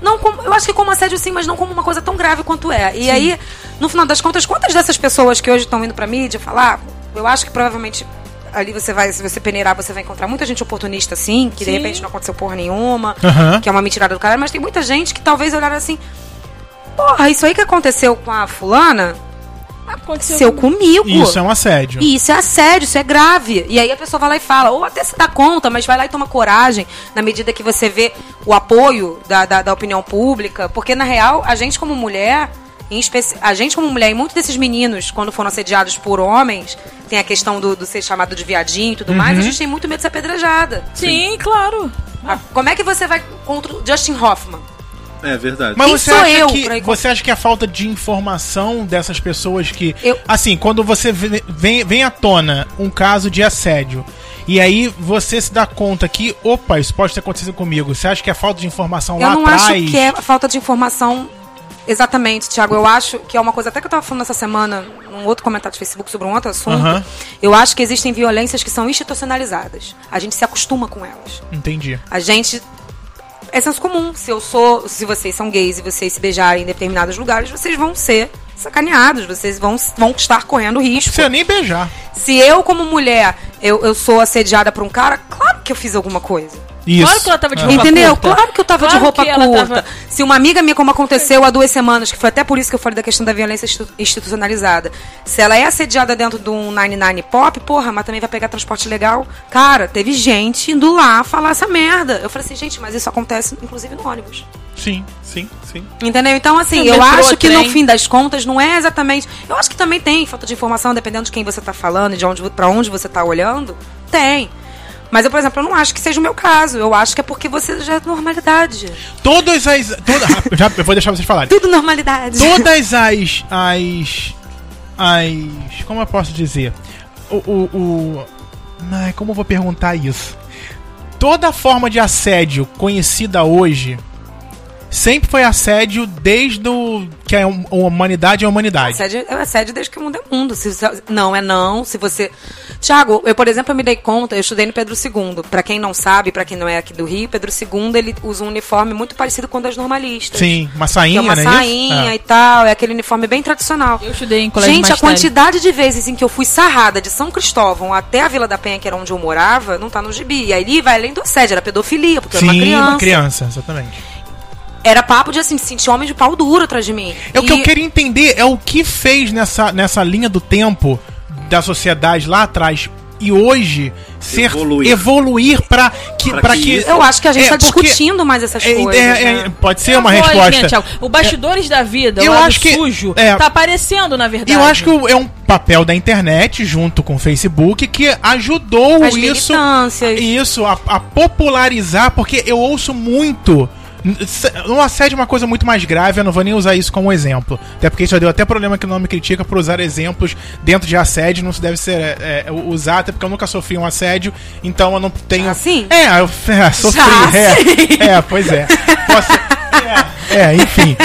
Não como. Eu acho que como assédio sim, mas não como uma coisa tão grave quanto é. E aí, no final das contas, quantas dessas pessoas que hoje estão indo pra mídia falar, eu acho que provavelmente ali você vai, se você peneirar, você vai encontrar muita gente oportunista assim, que de Sim. repente não aconteceu porra nenhuma, Aham. que é uma mentirada do cara, mas tem muita gente que talvez olhar assim, porra, isso aí que aconteceu com a fulana, aconteceu comigo. Isso é um assédio. Isso é assédio, isso é grave. E aí a pessoa vai lá e fala, ou até se dá conta, mas vai lá e toma coragem, na medida que você vê o apoio da, da, da opinião pública. Porque, na real, a gente como mulher, especi... a gente como mulher, e muitos desses meninos, quando foram assediados por homens, tem a questão do, do ser chamado de viadinho e tudo mais, a gente tem muito medo de ser apedrejada. Sim, claro. Ah, Como é que você vai contra o Justin Hoffman? É verdade. Mas Quem você acha, eu que, você acha que a falta de informação dessas pessoas que. Eu- Assim, quando você vem, vem à tona um caso de assédio. E aí você se dá conta que, opa, isso pode ter acontecido comigo. Você acha que é falta de informação Eu lá não atrás? acho que é falta de informação exatamente, Thiago. Eu acho que é uma coisa até que eu tava falando essa semana num outro comentário de Facebook sobre um outro assunto. Aham. Eu acho que existem violências que são institucionalizadas. A gente se acostuma com elas. Entendi. A gente é senso comum. Se eu sou, se vocês são gays e vocês se beijarem em determinados lugares, vocês vão ser sacaneados, vocês vão, vão estar correndo Não risco. precisa nem beijar. Se eu, como mulher, eu, eu sou assediada por um cara, claro que eu fiz alguma coisa. Isso. Claro que ela tava de É. roupa Entendeu? curta. Claro que eu tava Claro de roupa curta. tava- Se uma amiga minha, como aconteceu há duas semanas, que foi até por isso que eu falei da questão da violência institu- institucionalizada. Se ela é assediada dentro de um 99 pop, porra, mas também vai pegar transporte legal. Cara, teve gente indo lá falar essa merda. Eu falei assim, gente, mas isso acontece inclusive no ônibus. Sim, sim, sim. Entendeu? Então, assim, No eu metrô, acho que no trem. fim das contas não é exatamente. Eu acho que também tem falta de informação, dependendo de quem você tá falando, de onde, pra onde você tá olhando. Tem. Mas eu, por exemplo, eu não acho que seja o meu caso. Eu acho que é porque você já é normalidade. Todas as. Toda, já, eu vou deixar vocês falarem. Tudo normalidade. Todas as. As. As. Como eu posso dizer? O. o, o ai, como eu vou perguntar isso? Toda forma de assédio conhecida hoje sempre foi assédio desde o, que a hum- a humanidade é a humanidade. Assédio é assédio desde que o mundo é mundo. Se, você- não, é não. Se você. Tiago, eu, por exemplo, eu me dei conta, eu estudei no Pedro II. Pra quem não sabe, pra quem não é aqui do Rio, Pedro II ele usa um uniforme muito parecido com o das normalistas. Sim, uma Que sainha, é uma né? sainha É. e tal, é aquele uniforme bem tradicional. Eu estudei em colégio Gente, a quantidade de vezes em que eu fui sarrada de São Cristóvão até a Vila da Penha, que era onde eu morava, não tá no gibi. E aí vai além do assédio, era pedofilia, porque Sim, eu era uma criança. uma criança, exatamente. Era papo de assim, sentir homem de pau duro atrás de mim. É o que eu queria entender é o que fez nessa, nessa linha do tempo da sociedade lá atrás e hoje ser Evoluir. evoluir para que Pra para que que, Eu acho que a gente É, tá porque- discutindo mais essas é, coisas. é, é, né? pode ser É a uma voz, resposta. né, Thiago? o Bastidores da Vida, Eu o lado acho que- sujo, é. tá aparecendo, na verdade. Eu acho que é um papel da internet junto com o Facebook que ajudou As isso isso a, a popularizar porque eu ouço muito um assédio é uma coisa muito mais grave, eu não vou nem usar isso como exemplo. Até porque já deu até problema que o nome critica por usar exemplos dentro de assédio, não se deve ser é, é, usar, até porque eu nunca sofri um assédio, então eu não tenho. Ah, sim? É, eu é, sofri. Já é, é, pois é. Posso- é, é, enfim.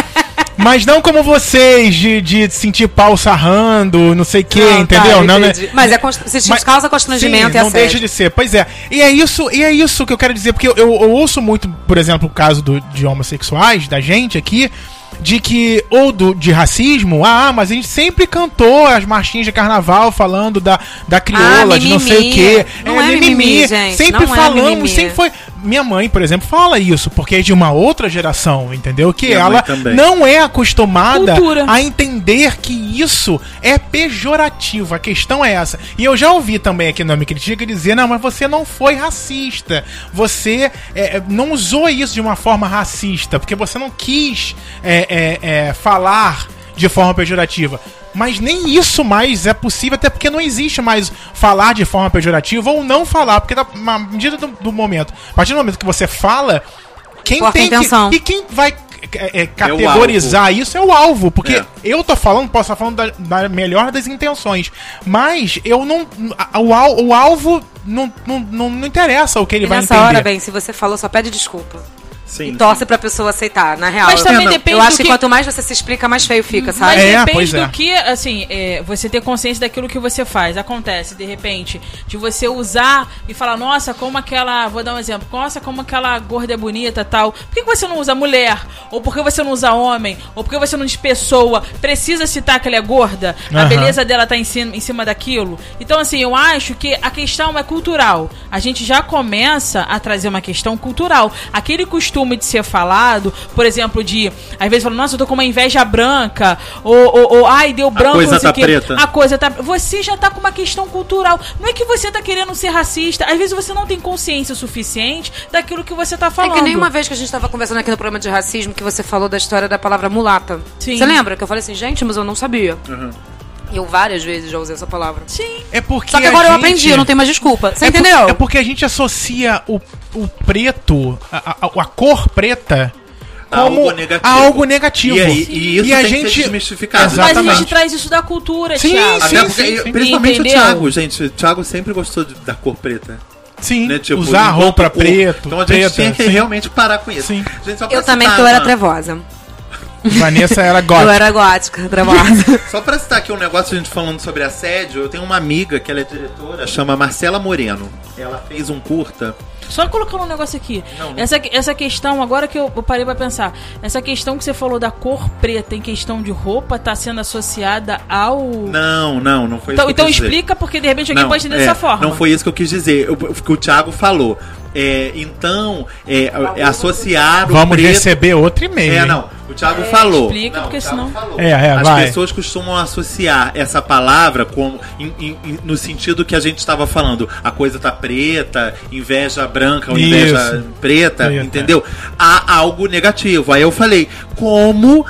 Mas não como vocês, de, de sentir pau sarrando, não sei o que, Não, tá, entendeu? eu não, né? Mas é se Mas- causa constrangimento Sim, e não assédio. deixa de ser. Pois é. E é isso, e é isso que eu quero dizer, porque eu, eu- eu ouço muito, por exemplo, o caso do, de homossexuais, da gente aqui, de que, ou do, de racismo, ah, mas a gente sempre cantou as marchinhas de carnaval falando da, da crioula, Ah, de não sei o mimimi. quê. Não é mimimi, gente, Sempre não é falamos, mimimi. sempre foi. Minha mãe, por exemplo, fala isso, porque é de uma outra geração, entendeu? Que Minha ela não é acostumada Cultura. a entender que isso é pejorativo. A questão é essa. E eu já ouvi também aqui no Me Critica dizer: não, mas você não foi racista. Você é, não usou isso de uma forma racista, porque você não quis é, é, é, falar de forma pejorativa. Mas nem isso mais é possível, até porque não existe mais falar de forma pejorativa ou não falar, porque na na medida do, do momento, a partir do momento que você fala, quem tem que, intenção. e quem vai é, é, categorizar isso é o alvo, porque É. eu tô falando, posso estar falando da, da melhor das intenções, mas eu não. a- O, al- o alvo não, não, não, não interessa o que ele E vai nessa entender. hora, bem, se você falou, só pede desculpa. Sim, e torce pra pessoa aceitar, na real. Mas também não. depende eu acho do que, que... quanto mais você se explica, mais feio fica, Mas sabe? É, depende pois é. do que, assim, é, você ter consciência daquilo que você faz. Acontece, de repente, de você usar e falar, nossa, como aquela. Vou dar um exemplo. Nossa, como aquela gorda é bonita tal. Por que você não usa mulher? Ou por que você não usa homem? Ou por que você não diz pessoa? Precisa citar que ela é gorda? A beleza dela tá em cima, em cima daquilo? Então, assim, eu acho que a questão é cultural. A gente já começa a trazer uma questão cultural. Aquele costume de ser falado, por exemplo, de. Às vezes falar, nossa, eu tô com uma inveja branca. Ou, ou, ou, ai, deu branco, coisa não sei tá o quê. preta. A coisa tá. Você já tá com uma questão cultural. Não é que você tá querendo ser racista. Às vezes você não tem consciência suficiente daquilo que você tá É falando. que nem uma vez que a gente tava conversando aqui no programa de racismo que você falou da história da palavra mulata. Sim. Você lembra? Que eu falei assim, gente, mas eu não sabia. Uhum. E eu várias vezes já usei essa palavra. Sim. É porque Só que a agora eu gente- aprendi, eu não tenho mais desculpa. Você é por- entendeu? é porque a gente associa o, o preto, a, a- a cor preta, como Algo negativo. a algo negativo. E, aí- e isso E a tem que gente- ser desmistificado. Mas a Exatamente. gente traz isso da cultura, Sim, Thiago. Até sim, porque, sim, sim. principalmente Entendeu? o Thiago, gente. O Thiago sempre gostou de- da cor preta. Sim, Né? Tipo, usar roupa preto, Então a gente preta, tinha que sim. realmente parar com isso. Sim. Gente, só pra Eu também, citar que eu era uma- trevosa. Vanessa era Eu gótica. era gótica, trevosa. Só pra citar aqui um negócio, a gente falando sobre assédio, eu tenho uma amiga que ela é diretora, chama Marcela Moreno. Ela fez um curta. Só colocando um negócio aqui. Não, não. Essa, essa questão, agora que eu eu parei pra pensar, essa questão que você falou da cor preta em questão de roupa tá sendo associada ao. Não, não, não foi então isso que então eu quis dizer. explica, porque de repente alguém Não, pode entender é, dessa forma. Não foi isso que eu quis dizer. O que o Thiago falou. É, então, é, é associar o Vamos preto... receber outro e-mail. É, não. O Thiago falou. explica, Não, porque senão- falou. É, é, As vai. pessoas costumam associar essa palavra como em- em- em- no sentido que a gente estava falando. A coisa tá preta, inveja branca ou inveja Isso. preta, Preta. entendeu? Há algo negativo. Aí eu falei, como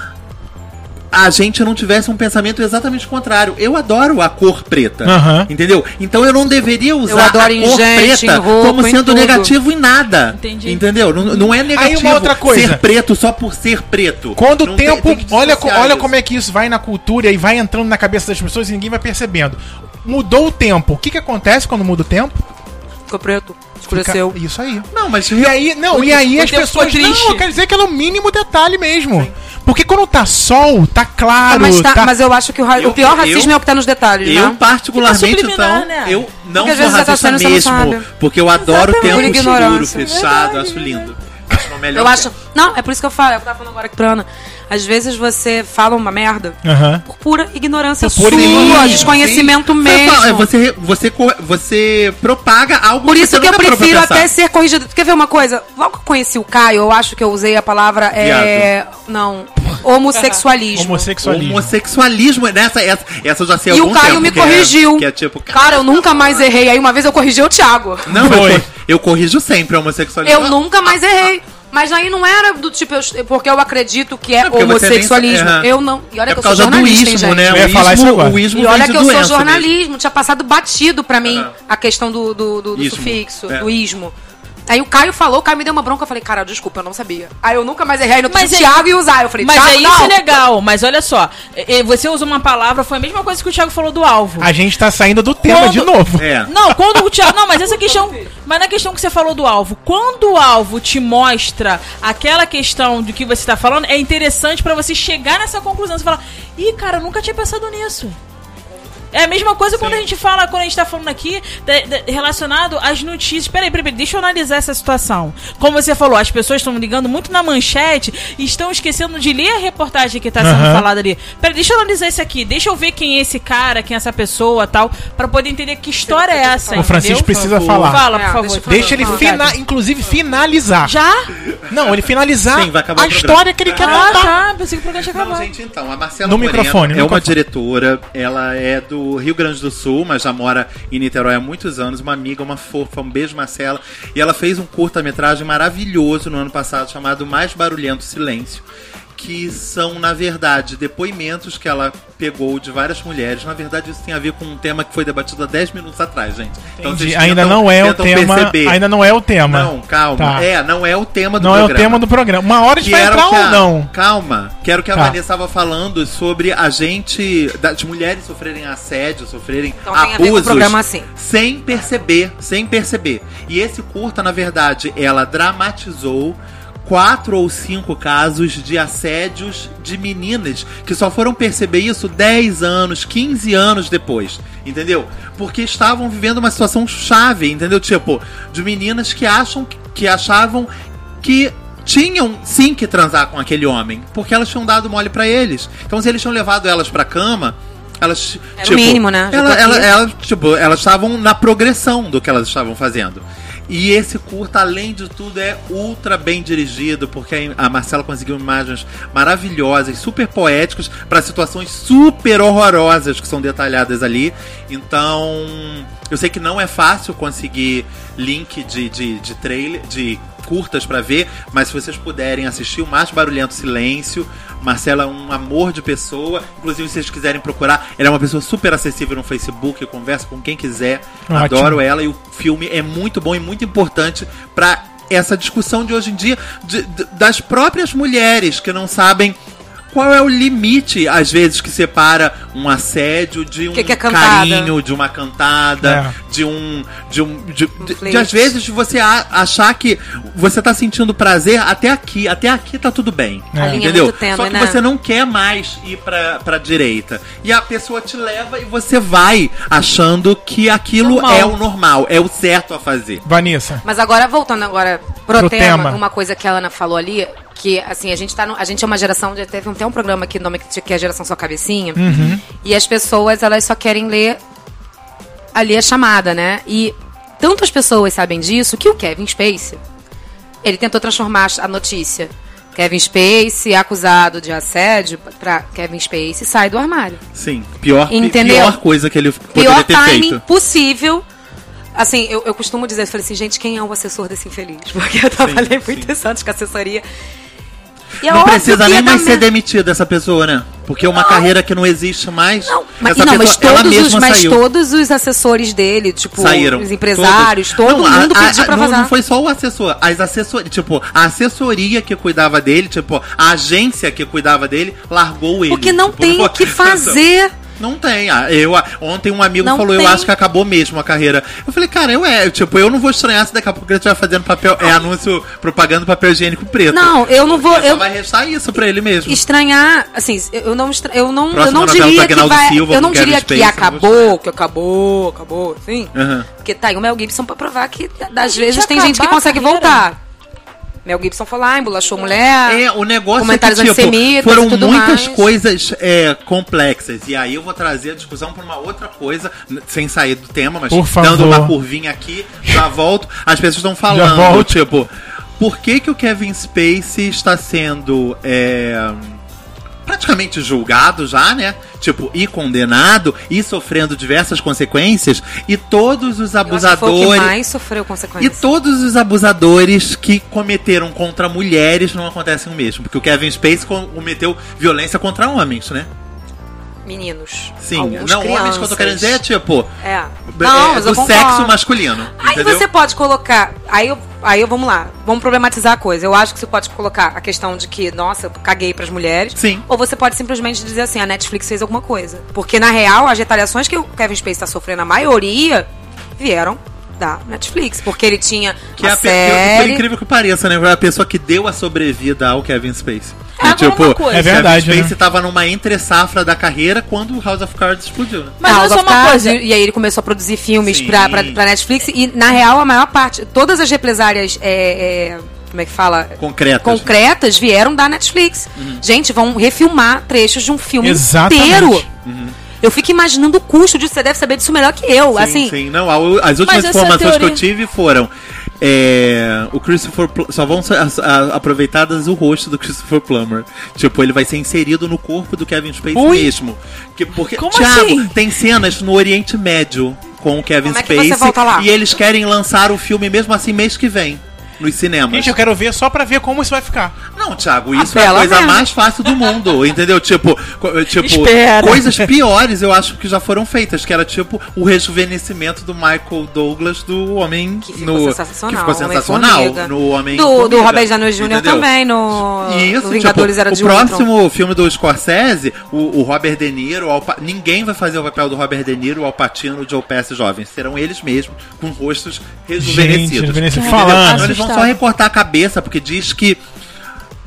a gente não tivesse um pensamento exatamente contrário. Eu adoro a cor preta. Aham. Entendeu? Então eu não deveria usar adoro a em cor gente, em preta roupa, como em sendo tudo. negativo em nada. Entendi. Entendeu? Não, não é negativo uma outra coisa. ser preto só por ser preto. Quando o Não tem- tempo. tem que olha, olha isso. como é que isso vai na cultura e vai entrando na cabeça das pessoas e ninguém vai percebendo. Mudou o tempo. O que, que acontece quando muda o tempo? Ficou preto, Fica- escureceu. Isso aí. Não, mas E aí, não, e aí as pessoas. Não, quer dizer que é no mínimo detalhe mesmo. Porque quando tá sol, tá claro. Ah, mas, tá- tá- mas eu acho que o, ra- Eu- o pior eu- racismo é o que tá nos detalhes, eu né? particularmente Fica então, né? eu não Porque sou tá racista não mesmo, porque eu adoro o Exatamente. tempo Por escuro, ignorância. fechado, Verdade. acho lindo. Acho o melhor. Eu acho. Não, é por isso que eu falo, eu tava falando agora aqui pra Ana. Às vezes você fala uma merda Aham. por pura ignorância Por sua, ignorância. desconhecimento Sim. mesmo. Você, você, você, propaga algo Por isso você que eu prefiro até ser corrigido. Quer ver uma coisa? Logo que eu conheci o Caio, eu acho que eu usei a palavra. É... Não. Homossexualismo. Homossexualismo. Homossexualismo, nessa, essa, essa eu já sei E algum o Caio tempo, me que é- corrigiu. que é tipo, Cara, eu nunca mais errei. Aí uma vez eu corrigi o Thiago. Não, eu, Foi. cor- eu corrijo sempre a homossexualismo. Eu nunca mais errei. Mas aí não era do tipo, eu- porque eu acredito que é nem homossexualismo. é. Eu não. E olha É que eu sou jornalista, hein, ismo, gente. né? Eu ia o falar isso agora. O ismo E olha que eu sou doença jornalismo, tinha passado batido pra mim a questão do, do, do- do sufixo, é. do ismo. Aí o Caio falou, o Caio me deu uma bronca, eu falei, cara, desculpa, eu não sabia. Aí eu nunca mais errei, aí no Mas mas é- Thiago ia usar. Eu falei, Mas Thiago, é isso não. é legal, mas olha só, você usa uma palavra, foi a mesma coisa que o Thiago falou do alvo. A gente tá saindo do tema Quando- de novo. É. Não, quando o Thiago. Não, mas essa questão. Mas na questão que você falou do alvo, quando o alvo te mostra aquela questão do que você tá falando, é interessante pra você chegar nessa conclusão. Você fala, ih, cara, eu nunca tinha pensado nisso. É a mesma coisa quando a gente fala, quando a gente tá falando aqui, de- de- relacionado às notícias. Peraí, peraí, peraí, deixa eu analisar essa situação. Como você falou, as pessoas estão ligando muito na manchete e estão esquecendo de ler a reportagem que tá sendo Aham. falada ali. Peraí, deixa eu analisar isso aqui, deixa eu ver quem é esse cara, quem é essa pessoa tal, pra poder entender que história é essa. O Francisco entendeu? precisa falar. Fala, por É, favor. deixa ele, fina, inclusive, finalizar. Já? Não, ele finalizar Sim, vai acabar a história que ele quer Ah, contar. tá. Pensei que o programa tinha Não, acabado. gente, então, a Marcela No Moreno microfone, no é uma microfone. diretora, ela é do Rio Grande do Sul, mas já mora em Niterói há muitos anos, uma amiga, uma fofa, um beijo, Marcela. E ela fez um curta-metragem maravilhoso no ano passado, chamado Mais Barulhento Silêncio, que são, na verdade, depoimentos que ela pegou de várias mulheres. Na verdade, isso tem a ver com um tema que foi debatido há 10 minutos atrás, gente. Então, Entendi. vocês Ainda tentam- não é o tentam tema. perceber. Ainda não é o tema. Não, calma. Tá. É, não é o tema do não é programa o tema do programa. Uma hora a era entrar que ou a, não. Calma, que era o que a Tá. Vanessa estava falando sobre a gente, das mulheres sofrerem assédio, sofrerem Então tem a ver com o abusos, programa assim. sem perceber, sem perceber. E esse curta, na verdade, ela dramatizou quatro ou cinco casos de assédios de meninas que só foram perceber isso 10 anos, 15 anos depois, entendeu? Porque estavam vivendo uma situação chave, entendeu? Tipo, de meninas que acham que achavam que tinham sim que transar com aquele homem, porque elas tinham dado mole pra eles. Então se eles tinham levado elas pra cama, elas Era o mínimo, né? Ela, ela, ela, tipo, elas estavam na progressão do que elas estavam fazendo. E esse curta, além de tudo, é ultra bem dirigido, porque a Marcela conseguiu imagens maravilhosas, super poéticas, para situações super horrorosas que são detalhadas ali. Então, eu sei que não é fácil conseguir link de, de, de trailer, de curtas pra ver, mas se vocês puderem assistir o Mais Barulhento Silêncio, Marcela é um amor de pessoa. Inclusive, se vocês quiserem procurar, ela é uma pessoa super acessível no Facebook, conversa com quem quiser. Ótimo. Adoro ela e o filme é muito bom e muito importante pra essa discussão de hoje em dia de- de- das próprias mulheres que não sabem qual é o limite, às vezes, que separa um assédio de um Que que é cantada? carinho, de uma cantada, É. de um. De, um de, de- de, flerte. às vezes de você a- achar que você tá sentindo prazer até aqui, até aqui tá tudo bem. Linha é Entendeu? tênue, Só que né? você não quer mais ir pra, pra direita. E a pessoa te leva e você vai achando que aquilo Normal. é o normal, é o certo a fazer. Vanessa. Mas agora, voltando agora pro, Pro tema, tema. uma coisa que a Ana falou ali, que assim, a gente tá no- a gente é uma geração, já teve até um programa aqui no nome que é a geração sua cabecinha, Uhum. e as pessoas, elas só querem ler ali a chamada, né? E tantas pessoas sabem disso que o Kevin Spacey, ele tentou transformar a notícia Kevin Spacey acusado de assédio pra Kevin Spacey sai do armário. Sim, pior, pi- Entendeu? pior coisa que ele poderia Pior ter timing feito. possível. Assim, eu, eu costumo dizer, eu falei assim, gente, quem é o assessor desse infeliz? Porque eu trabalhei sim. muitos anos com assessoria. É Não precisa nem mais ser demitida essa pessoa, né? Porque é uma carreira que não existe mais. Não, mas, não, mas, pessoa, ela todos os, mas saiu. todos os assessores dele, tipo, Saíram. os empresários, Todos. todo Não, mundo a- pediu a- pra não, vazar. Não foi só o assessor, as assessorias, tipo, a assessoria que cuidava dele, tipo, a agência que cuidava dele, largou ele. Porque não Tipo, tem o que fazer. Não tem. Ah, Eu, ah, ontem um amigo Não falou, eu tem. acho que acabou mesmo a carreira. Eu falei, cara, eu é, tipo, eu não vou estranhar se daqui a pouco ele estiver fazendo papel, é anúncio, propaganda papel higiênico preto. Não, eu não vou. Só Eu, vai restar isso pra ele mesmo. estranhar, assim, eu não, estra- eu não, eu não do diria que vai, Silva eu não Kevin diria que eu acabou, que acabou, acabou, sim. Aham. Porque tá aí o Mel Gibson pra provar que gente, vezes tem gente que consegue voltar. Mel Gibson foi lá, embolachou mulher. É, o negócio Comentários é que, tipo, foram e tudo muitas mais. coisas é, complexas. E aí eu vou trazer a discussão para uma outra coisa, sem sair do tema, mas dando uma curvinha aqui, já volto. As pessoas estão falando, tipo, por que, que o Kevin Spacey está sendo. é, praticamente julgado já, né? Tipo, e condenado e sofrendo diversas consequências, e todos os Eu acho que que abusadores. mais sofreu E consequências. todos os abusadores que cometeram contra mulheres não acontecem o mesmo. Porque o Kevin Spacey com- cometeu violência contra homens, né? Meninos. Sim. Alguns não, homens que eu tô querendo dizer é tipo. É. é, Não, do concordo. sexo masculino. Aí entendeu? você pode colocar. Aí eu, aí vamos lá, vamos problematizar a coisa. Eu acho que você pode colocar a questão de que, nossa, eu caguei pras mulheres. Sim. Ou você pode simplesmente dizer assim, a Netflix fez alguma coisa. Porque, na real, as retaliações que o Kevin Spacey tá sofrendo, a maioria vieram da Netflix. Porque ele tinha Que a é a que, série. incrível que pareça, né? Foi a pessoa que deu a sobrevida ao Kevin Spacey. É, agora uma coisa. É verdade, Kevin Spacey né? tava numa entre-safra da carreira quando o House of Cards explodiu, né? Mas House of uma Cards, coisa. E aí ele começou a produzir filmes Sim. pra, pra, pra Netflix. E, na real, a maior parte, todas as represárias. é, é, como é que fala? Concretas. concretas vieram da Netflix. Gente, vão refilmar trechos de um filme Exatamente. inteiro. Eu fico imaginando o custo disso. Você deve saber disso melhor que eu. Sim, assim, sim. Não, as últimas informações que teoria- eu tive foram. é, o Christopher Pl- só vão a- aproveitadas o rosto do Christopher Plummer. Tipo, ele vai ser inserido no corpo do Kevin Spacey Ui. mesmo. Que, porque, Como Thiago, assim? tem cenas no Oriente Médio com o Kevin Como é que Spacey lá? e eles querem lançar o filme mesmo assim mês que vem. Nos cinemas. Gente, eu quero ver só pra ver como isso vai ficar. Não, Thiago, isso é a coisa mesmo. mais fácil do mundo, entendeu? Tipo, tipo Espera. coisas piores eu acho que já foram feitas, que era tipo o rejuvenescimento do Michael Douglas do Homem que ficou no sensacional. que ficou Homem sensacional Formiga. no Homem Do, do Robert Downey Jr. entendeu? também, no, Isso, no Vingadores tipo, Era de o Ultron. próximo filme do Scorsese, o, o Robert De Niro, Al ninguém vai fazer o papel do Robert De Niro, o Al Pacino, o Joe Pesci jovens. Serão eles mesmos, com rostos rejuvenescidos. rejuvenescido. Entendeu? Falando. Então eles vão só recortar a cabeça, porque diz que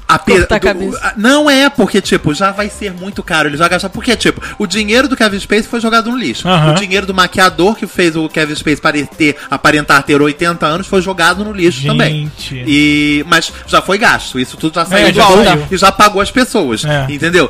A pe- a do- cabeça. não é, porque, tipo, já vai ser muito caro. Ele vai gastar. Porque, tipo, o dinheiro do Kevin Space foi jogado no lixo. Aham. O dinheiro do maquiador que fez o Kevin Space parecer, aparentar ter 80 anos foi jogado no lixo também. Gente. E, mas já foi gasto. Isso tudo já saiu É, de já e já pagou as pessoas. É. Entendeu?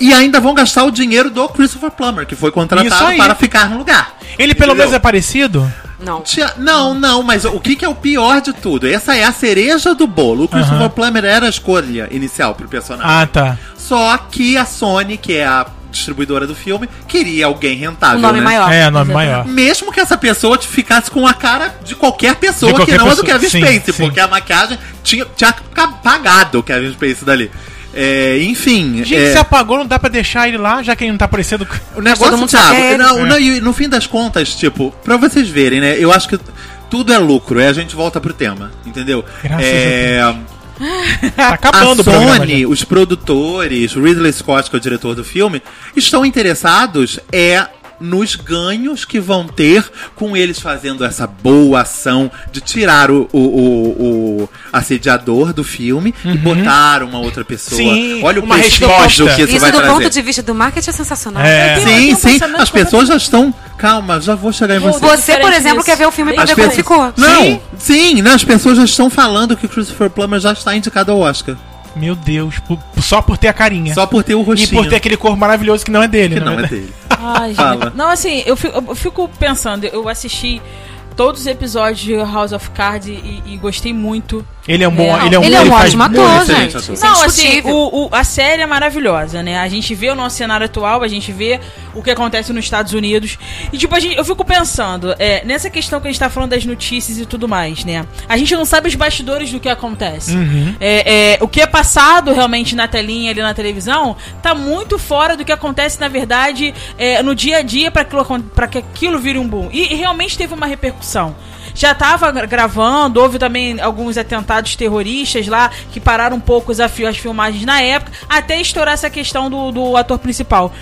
E ainda vão gastar o dinheiro do Christopher Plummer, que foi contratado para ficar no lugar. Ele pelo Entendeu? menos é parecido? Não. Tia- Não, não, mas o que, que é o pior de tudo? Essa é a cereja do bolo. O Christopher. Plummer era a escolha inicial pro personagem. Ah, tá. Só que a Sony, que é a distribuidora do filme, queria alguém rentável. Um nome né? maior. É, nome maior. Mesmo que essa pessoa te ficasse com a cara de qualquer pessoa De qualquer que não a pessoa, do Kevin sim, Spacey, sim. porque a maquiagem tinha, tinha apagado o Kevin Spacey dali. É, enfim. Gente, é, se apagou, não dá pra deixar ele lá, já que ele não tá parecendo. o negócio, todo mundo ele. não, É. não, e no fim das contas, tipo, pra vocês verem, né? Eu acho que tudo é lucro, aí a gente volta pro tema, entendeu? Graças é, Tá a acabando o programa. Sony, já. os produtores, o Ridley Scott, que é o diretor do filme, estão interessados é nos ganhos que vão ter com eles fazendo essa boa ação de tirar o, o, o- o assediador do filme e botar uma outra pessoa. Uhum. Sim, Olha o uma resposta. que isso, Isso vai do trazer. ponto de vista do marketing é sensacional. É. Tenho- Sim, sim, as pessoas já estão. Calma, já vou chegar em você. Você, por exemplo, disso. quer ver o filme pra ver como ficou. Não, Sim. sim, né, as pessoas já estão falando que o Christopher Plummer já está indicado ao Oscar. Meu Deus, por- só por ter a carinha. Só por ter o e rostinho. por ter aquele corpo maravilhoso que não é dele, que não é verdade. dele. Ai, gente. Não, assim, eu fico, eu fico pensando, eu assisti todos os episódios de House of Cards e, e gostei muito. Ele é um bom. Ele é um, Ele é um ótimo ator, gente. ator. Não, assim, o, o- a série é maravilhosa, né? A gente vê o nosso cenário atual, a gente vê o que acontece nos Estados Unidos. E, tipo, a gente, eu fico pensando, é, nessa questão que a gente tá falando das notícias e tudo mais, né? A gente não sabe os bastidores do que acontece. Uhum. É, é, o que é passado realmente na telinha ali na televisão tá muito fora do que acontece, na verdade, é, no dia a dia para que aquilo vire um boom. E, e realmente teve uma repercussão. Já estava gravando, houve também alguns atentados terroristas lá que pararam um pouco os as filmagens na época, até estourar essa questão do, do ator principal.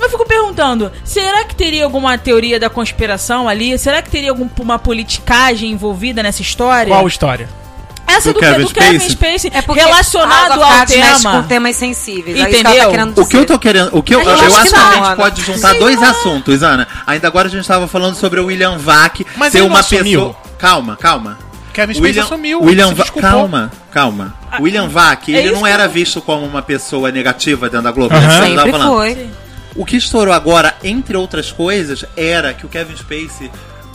Eu fico perguntando, será que teria alguma teoria da conspiração ali? Será que teria alguma politicagem envolvida nessa história? Qual história? Essa Do do, Kevin do Kevin Spacey? Spacey, É porque relacionado ao tema. com temas sensíveis. Que Entendeu? tá O que eu tô querendo. O que eu, Eu eu, acho que que a não, gente pode juntar Sei dois lá. assuntos, Ana. Ainda agora a gente tava falando sobre o William Vac Mas ser não uma assumiu. pessoa. Calma, calma. Kevin Spacey assumiu. William Va- calma, calma. William Vac, é ele não que era visto como uma pessoa negativa dentro da Globo. Aham. né? Você tava Sempre foi. O que estourou agora, entre outras coisas, era que o Kevin Spacey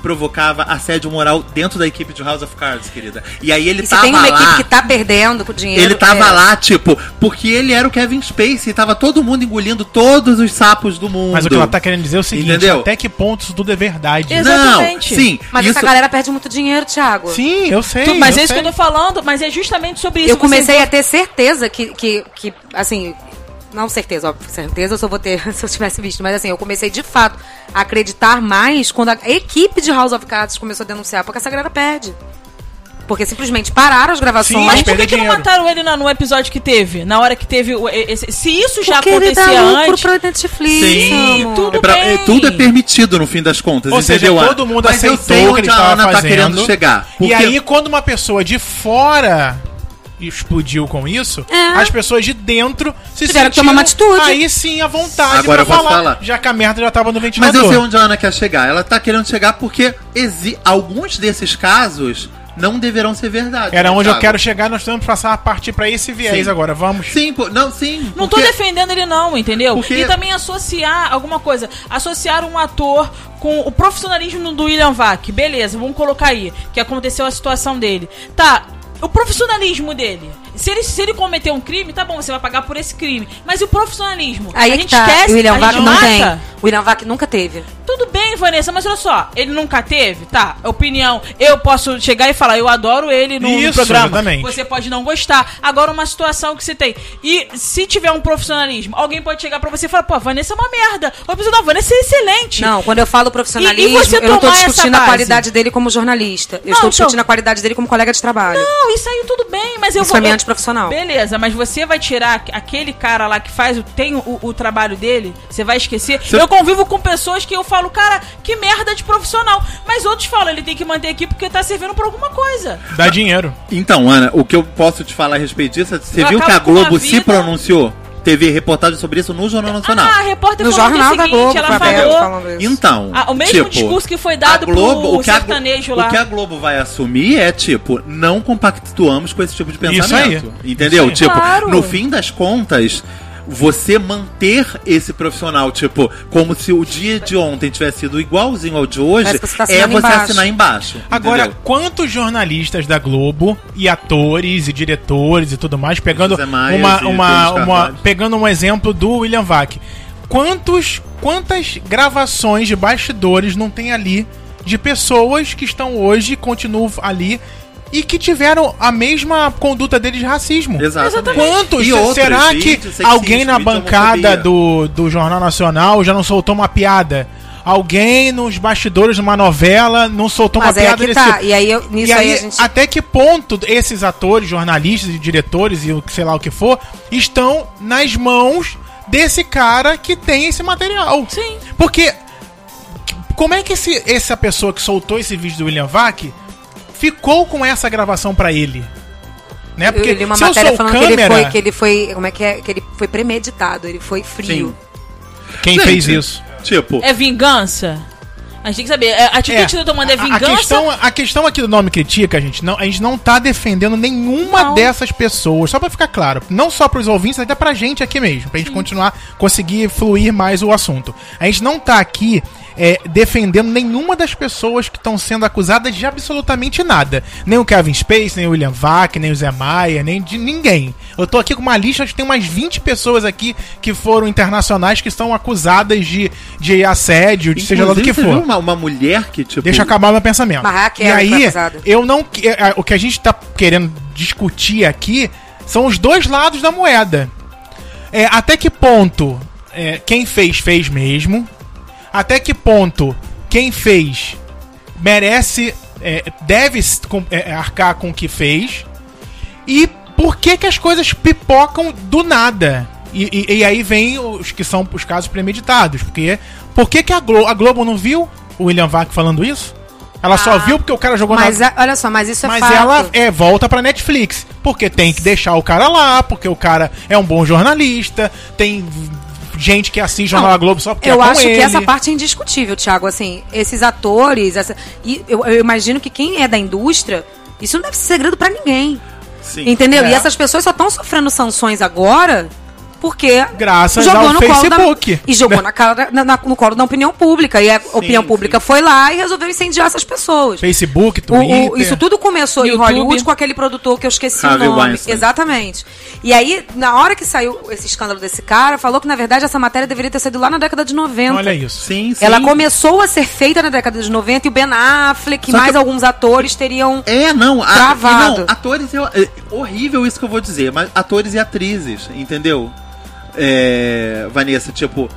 provocava assédio moral dentro da equipe de House of Cards, querida. E aí ele E se tava tem uma lá. equipe que tá perdendo com dinheiro. Ele tava é, lá, tipo, porque ele era o Kevin Spacey e tava todo mundo engolindo todos os sapos do mundo. Mas o que ela tá querendo dizer é o seguinte: Entendeu? até que ponto isso tudo é verdade? Exato. Não, Exatamente. sim. Mas isso... essa galera perde muito dinheiro, Thiago. Sim, eu sei. Tu- mas eu é isso que sei. eu tô falando, mas é justamente sobre isso. Eu comecei Você- a ter certeza que, que, que, assim, não certeza, óbvio, certeza eu só vou ter se eu tivesse visto, mas assim, eu comecei de fato a acreditar mais quando a equipe de House of Cards começou a denunciar, porque essa galera perde. Porque simplesmente pararam as gravações. Sim, Mas por que, que não mataram ele no episódio que teve? Na hora que teve. o- esse- se isso já porque ele dá acontecia lucro antes. pra Netflix, Sim, amor. tudo É pra- é, bem. tudo é permitido no fim das contas, Ou seja, entendeu? Ana? todo mundo Mas eu aceitou sei o que ele a estava Ana tá querendo chegar. E Porque- aí, quando uma pessoa de fora explodiu com isso, É. as pessoas de dentro se Tiveram que sentiram tomar uma atitude. aí sim à vontade Agora pra eu posso falar, falar. já que a merda já tava no Mas ventilador. eu sei onde a Ana quer chegar. Ela tá querendo chegar porque exi- alguns desses casos não deverão ser verdade. Era né, onde eu Thiago? quero chegar, nós temos que passar a partir pra esse viés Sim. agora, vamos. Sim, pô, não, sim. Não tô porque- defendendo ele não, entendeu? Porque- E também associar alguma coisa. Associar um ator com o profissionalismo do William Vac. Beleza, vamos colocar aí. Que aconteceu a situação dele. Tá, o profissionalismo dele. Se ele, se ele cometer um crime, tá bom, você vai pagar por esse crime. Mas e o profissionalismo? Aí a gente tá. esquece, o William a Vac gente não mata. tem. O William Vac nunca teve. Tudo bem, Vanessa, mas olha só, ele nunca teve, tá? Opinião, eu posso chegar e falar, eu adoro ele no, no Isso, programa. exatamente. Você pode não gostar. Agora, uma situação que você tem. E se tiver um profissionalismo, alguém pode chegar pra você e falar, pô, a Vanessa é uma merda. Ou a pessoa, não, a Vanessa é excelente. Não, quando eu falo profissionalismo, E- e você eu não tô discutindo a qualidade dele como jornalista. Eu Não, estou então- discutindo a qualidade dele como colega de trabalho. Não, isso aí tudo bem, mas eu Isso vou. é profissional. Beleza, mas você vai tirar aquele cara lá que faz o, tem o, o trabalho dele? Você vai esquecer? Você- Eu convivo com pessoas que eu falo, cara, que merda de profissional. Mas outros falam, ele tem que manter aqui porque tá servindo pra alguma coisa. Dá dinheiro. Então, Ana, o que eu posso te falar a respeito disso é você Eu viu que a Globo se pronunciou? Teve reportagem sobre isso no Jornal Nacional. Ah, a repórter No falou Jornal que é da seguinte, Globo, ela falou... falando isso. Então, Ah, o mesmo tipo, discurso que foi dado a Globo, pro o que a sertanejo lá. O que a Globo vai assumir é, tipo, não compactuamos com esse tipo de Isso pensamento. aí. Entendeu? Isso aí. Tipo, Claro. no fim das contas, você manter esse profissional, tipo, como se o dia de ontem tivesse sido igualzinho ao de hoje, você tá é você embaixo. assinar embaixo. Agora, entendeu? quantos jornalistas da Globo e atores e diretores e tudo mais, pegando Maias uma, uma, uma- pegando um exemplo do William Vac, quantos quantas gravações de bastidores não tem ali de pessoas que estão hoje continuam ali e que tiveram a mesma conduta deles de racismo? Exatamente. Quantos? E outros, Será que sexismo, alguém na bancada do, do Jornal Nacional já não soltou uma piada? Alguém nos bastidores de uma novela não soltou Mas uma é piada tá. E aí, eu- nisso e aí, aí, a gente. até que ponto esses atores, jornalistas e diretores e o que sei lá o que for, estão nas mãos desse cara que tem esse material? Sim. Porque como é que esse, essa pessoa que soltou esse vídeo do William Vac ficou com essa gravação pra ele? Né? eu li uma se eu matéria sou falando que ele, câmera, foi, que ele foi. Como é que é? Que ele foi premeditado, ele foi frio. quem Gente, fez isso? Tipo, É vingança? A gente tem que saber. é, A atitude É, que tá tomando é a- vingança? A questão, a questão aqui do nome critica, gente, não, a gente não tá defendendo nenhuma Não. dessas pessoas, só pra ficar claro. Não só pros ouvintes, até pra gente aqui mesmo, pra gente continuar, conseguir fluir mais o assunto. A gente não tá aqui é, defendendo nenhuma das pessoas que estão sendo acusadas de absolutamente nada. Nem o Kevin Space, nem o William Vac, nem o Zé Maia, nem de ninguém. Eu tô aqui com uma lista, acho que tem umas 20 pessoas aqui que foram internacionais que estão acusadas de, de assédio, de seja lá do que inclusive, for. Uma, uma mulher que, tipo. Deixa eu acabar meu pensamento. Mas e aí, eu não. que- é, O que a gente tá querendo discutir aqui são os dois lados da moeda. É, até que ponto é, quem fez, fez mesmo. Até que ponto quem fez merece. é, deve é, arcar com o que fez. E por que que as coisas pipocam do nada? E, e- e aí vem os que são os casos premeditados. Porque por que, que a, Glo a Globo não viu o William Vac falando isso? Ela só Ah, viu porque o cara jogou Mas na. a- olha só, mas isso é Mas fato. ela é, volta pra Netflix. Porque tem que deixar o cara lá, porque o cara é um bom jornalista, tem gente que assiste Jornal Não, Globo só porque eu é com acho ele. que essa parte é indiscutível, Thiago. Assim, esses atores, essa, e eu, eu imagino que quem é da indústria, isso não deve ser segredo pra ninguém. Sim. Entendeu? É. E essas pessoas só estão sofrendo sanções agora porque Graças jogou ao no colo Facebook. da, e jogou na cara, na- na- no colo da opinião pública. E a opinião pública foi lá e resolveu incendiar essas pessoas. Facebook, O- Twitter. o- isso tudo começou em YouTube. Hollywood com aquele produtor que eu esqueci Harvey o nome. Weinstein. Exatamente. E aí, na hora que saiu esse escândalo desse cara, falou que na verdade essa matéria deveria ter saído lá na década de 90. Olha isso. Sim, sim. Ela começou a ser feita na década de 90 e o Ben Affleck e mais que- alguns atores teriam. É, não, a, Travado. e não, atores é, é horrível isso que eu vou dizer, mas atores e atrizes, entendeu? É, Vanessa, tipo,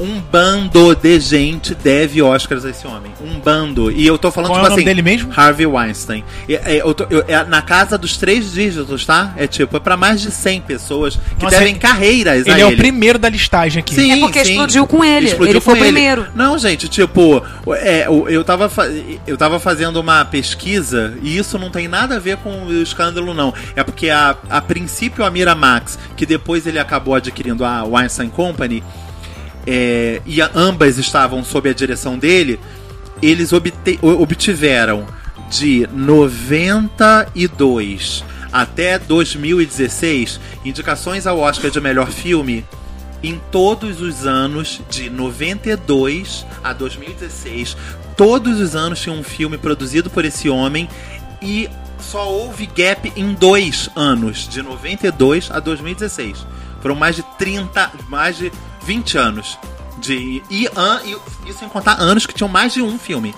um bando de gente deve Oscars a esse homem. Um bando. E eu tô falando, Qual é tipo o nome assim. dele mesmo? Harvey Weinstein. É, é, eu tô- eu- é na casa dos três dígitos, tá? É tipo, é pra mais de 100 pessoas que Nossa, devem ele- carreiras a Ele ele. é o primeiro da listagem aqui. Sim, É porque sim. explodiu com ele. Ele foi o primeiro. Não, gente, tipo, é, eu, tava eu tava fazendo uma pesquisa e isso não tem nada a ver com o escândalo, não. É porque a, a princípio a Miramax, que depois ele acabou adquirindo a Weinstein Company, é, e ambas estavam sob a direção dele, eles obtiveram de 92 até 2016 indicações ao Oscar de melhor filme em todos os anos de 92 a 2016. Todos os anos tinha um filme produzido por esse homem e só houve gap em dois anos, de 92 a 2016. Foram mais de 30, mais de 20 anos. De, e, an, e isso sem contar anos que tinham mais de um filme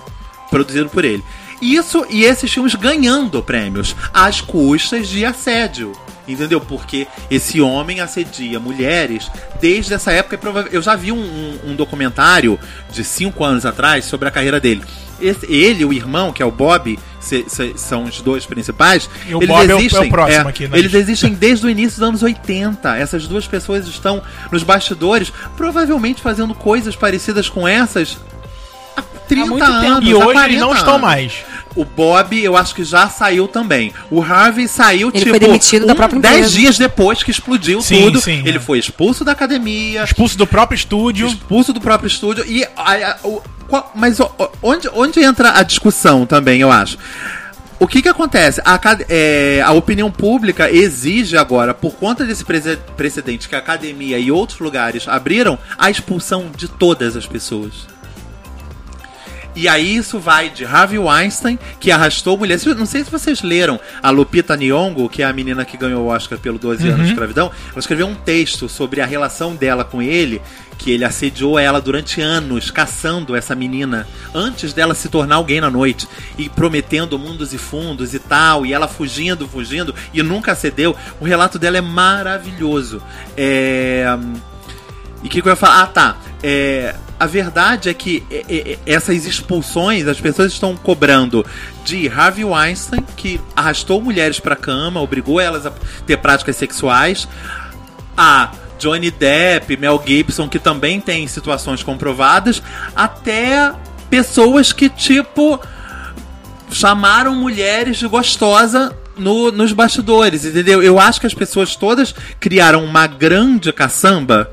produzido por ele. Isso e esses filmes ganhando prêmios às custas de assédio. Entendeu? Porque esse homem assedia mulheres desde essa época. Eu já vi um, um- um documentário de cinco anos atrás sobre a carreira dele. Esse- ele, o irmão, que é o Bob, se- se- são os dois principais, E o Bob é o- é o próximo aqui na eles lista. existem desde o início dos anos 80. Essas duas pessoas estão nos bastidores, provavelmente fazendo coisas parecidas com essas há 30 muito tempo. anos. E há hoje 40 eles não estão mais. O Bob, eu acho que já saiu também. O Harvey saiu, Ele tipo, foi demitido da própria 10 empresa. dias depois que explodiu Sim, tudo. sim, ele é. foi expulso da academia, Expulso do próprio estúdio. expulso do próprio estúdio. E a- a- o- qual- mas onde, onde entra a discussão também, eu acho? O que que acontece? A, é, a opinião pública exige agora, por conta desse precedente que a academia e outros lugares abriram, a expulsão de todas as pessoas. E aí isso vai de Harvey Weinstein, que arrastou mulheres. Não sei se vocês leram a Lupita Nyong'o, que é a menina que ganhou o Oscar pelo 12 anos de escravidão. Ela escreveu um texto sobre a relação dela com ele, que ele assediou ela durante anos, caçando essa menina, antes dela se tornar alguém na noite, e prometendo mundos e fundos e tal, e ela fugindo, fugindo, e nunca cedeu. O relato dela é maravilhoso. É... E o que, que eu ia falar? Ah, tá. É, a verdade é que é, é, é, essas expulsões, as pessoas estão cobrando de Harvey Weinstein, que arrastou mulheres pra cama, obrigou elas a ter práticas sexuais, a Johnny Depp, Mel Gibson, que também tem situações comprovadas, até pessoas que, tipo, chamaram mulheres de gostosa no- nos bastidores, entendeu? Eu acho que as pessoas todas criaram uma grande caçamba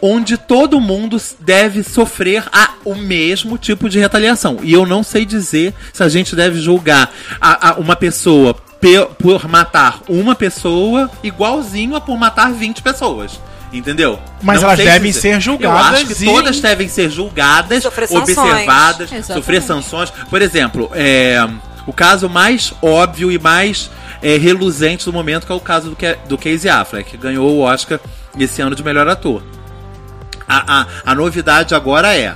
onde todo mundo deve sofrer a, o mesmo tipo de retaliação. E eu não sei dizer se a gente deve julgar a, a uma pessoa pe- por matar uma pessoa igualzinho a por matar 20 pessoas. Entendeu? Mas Não elas devem dizer. ser julgadas Eu acho que e- todas devem ser julgadas, Sofrer observadas, Exatamente. sofrer sanções. Por exemplo, é, o caso mais óbvio e mais é, reluzente do momento que é o caso do, Ke- do Casey Affleck, que ganhou o Oscar esse ano de melhor ator. A, a, a novidade agora é.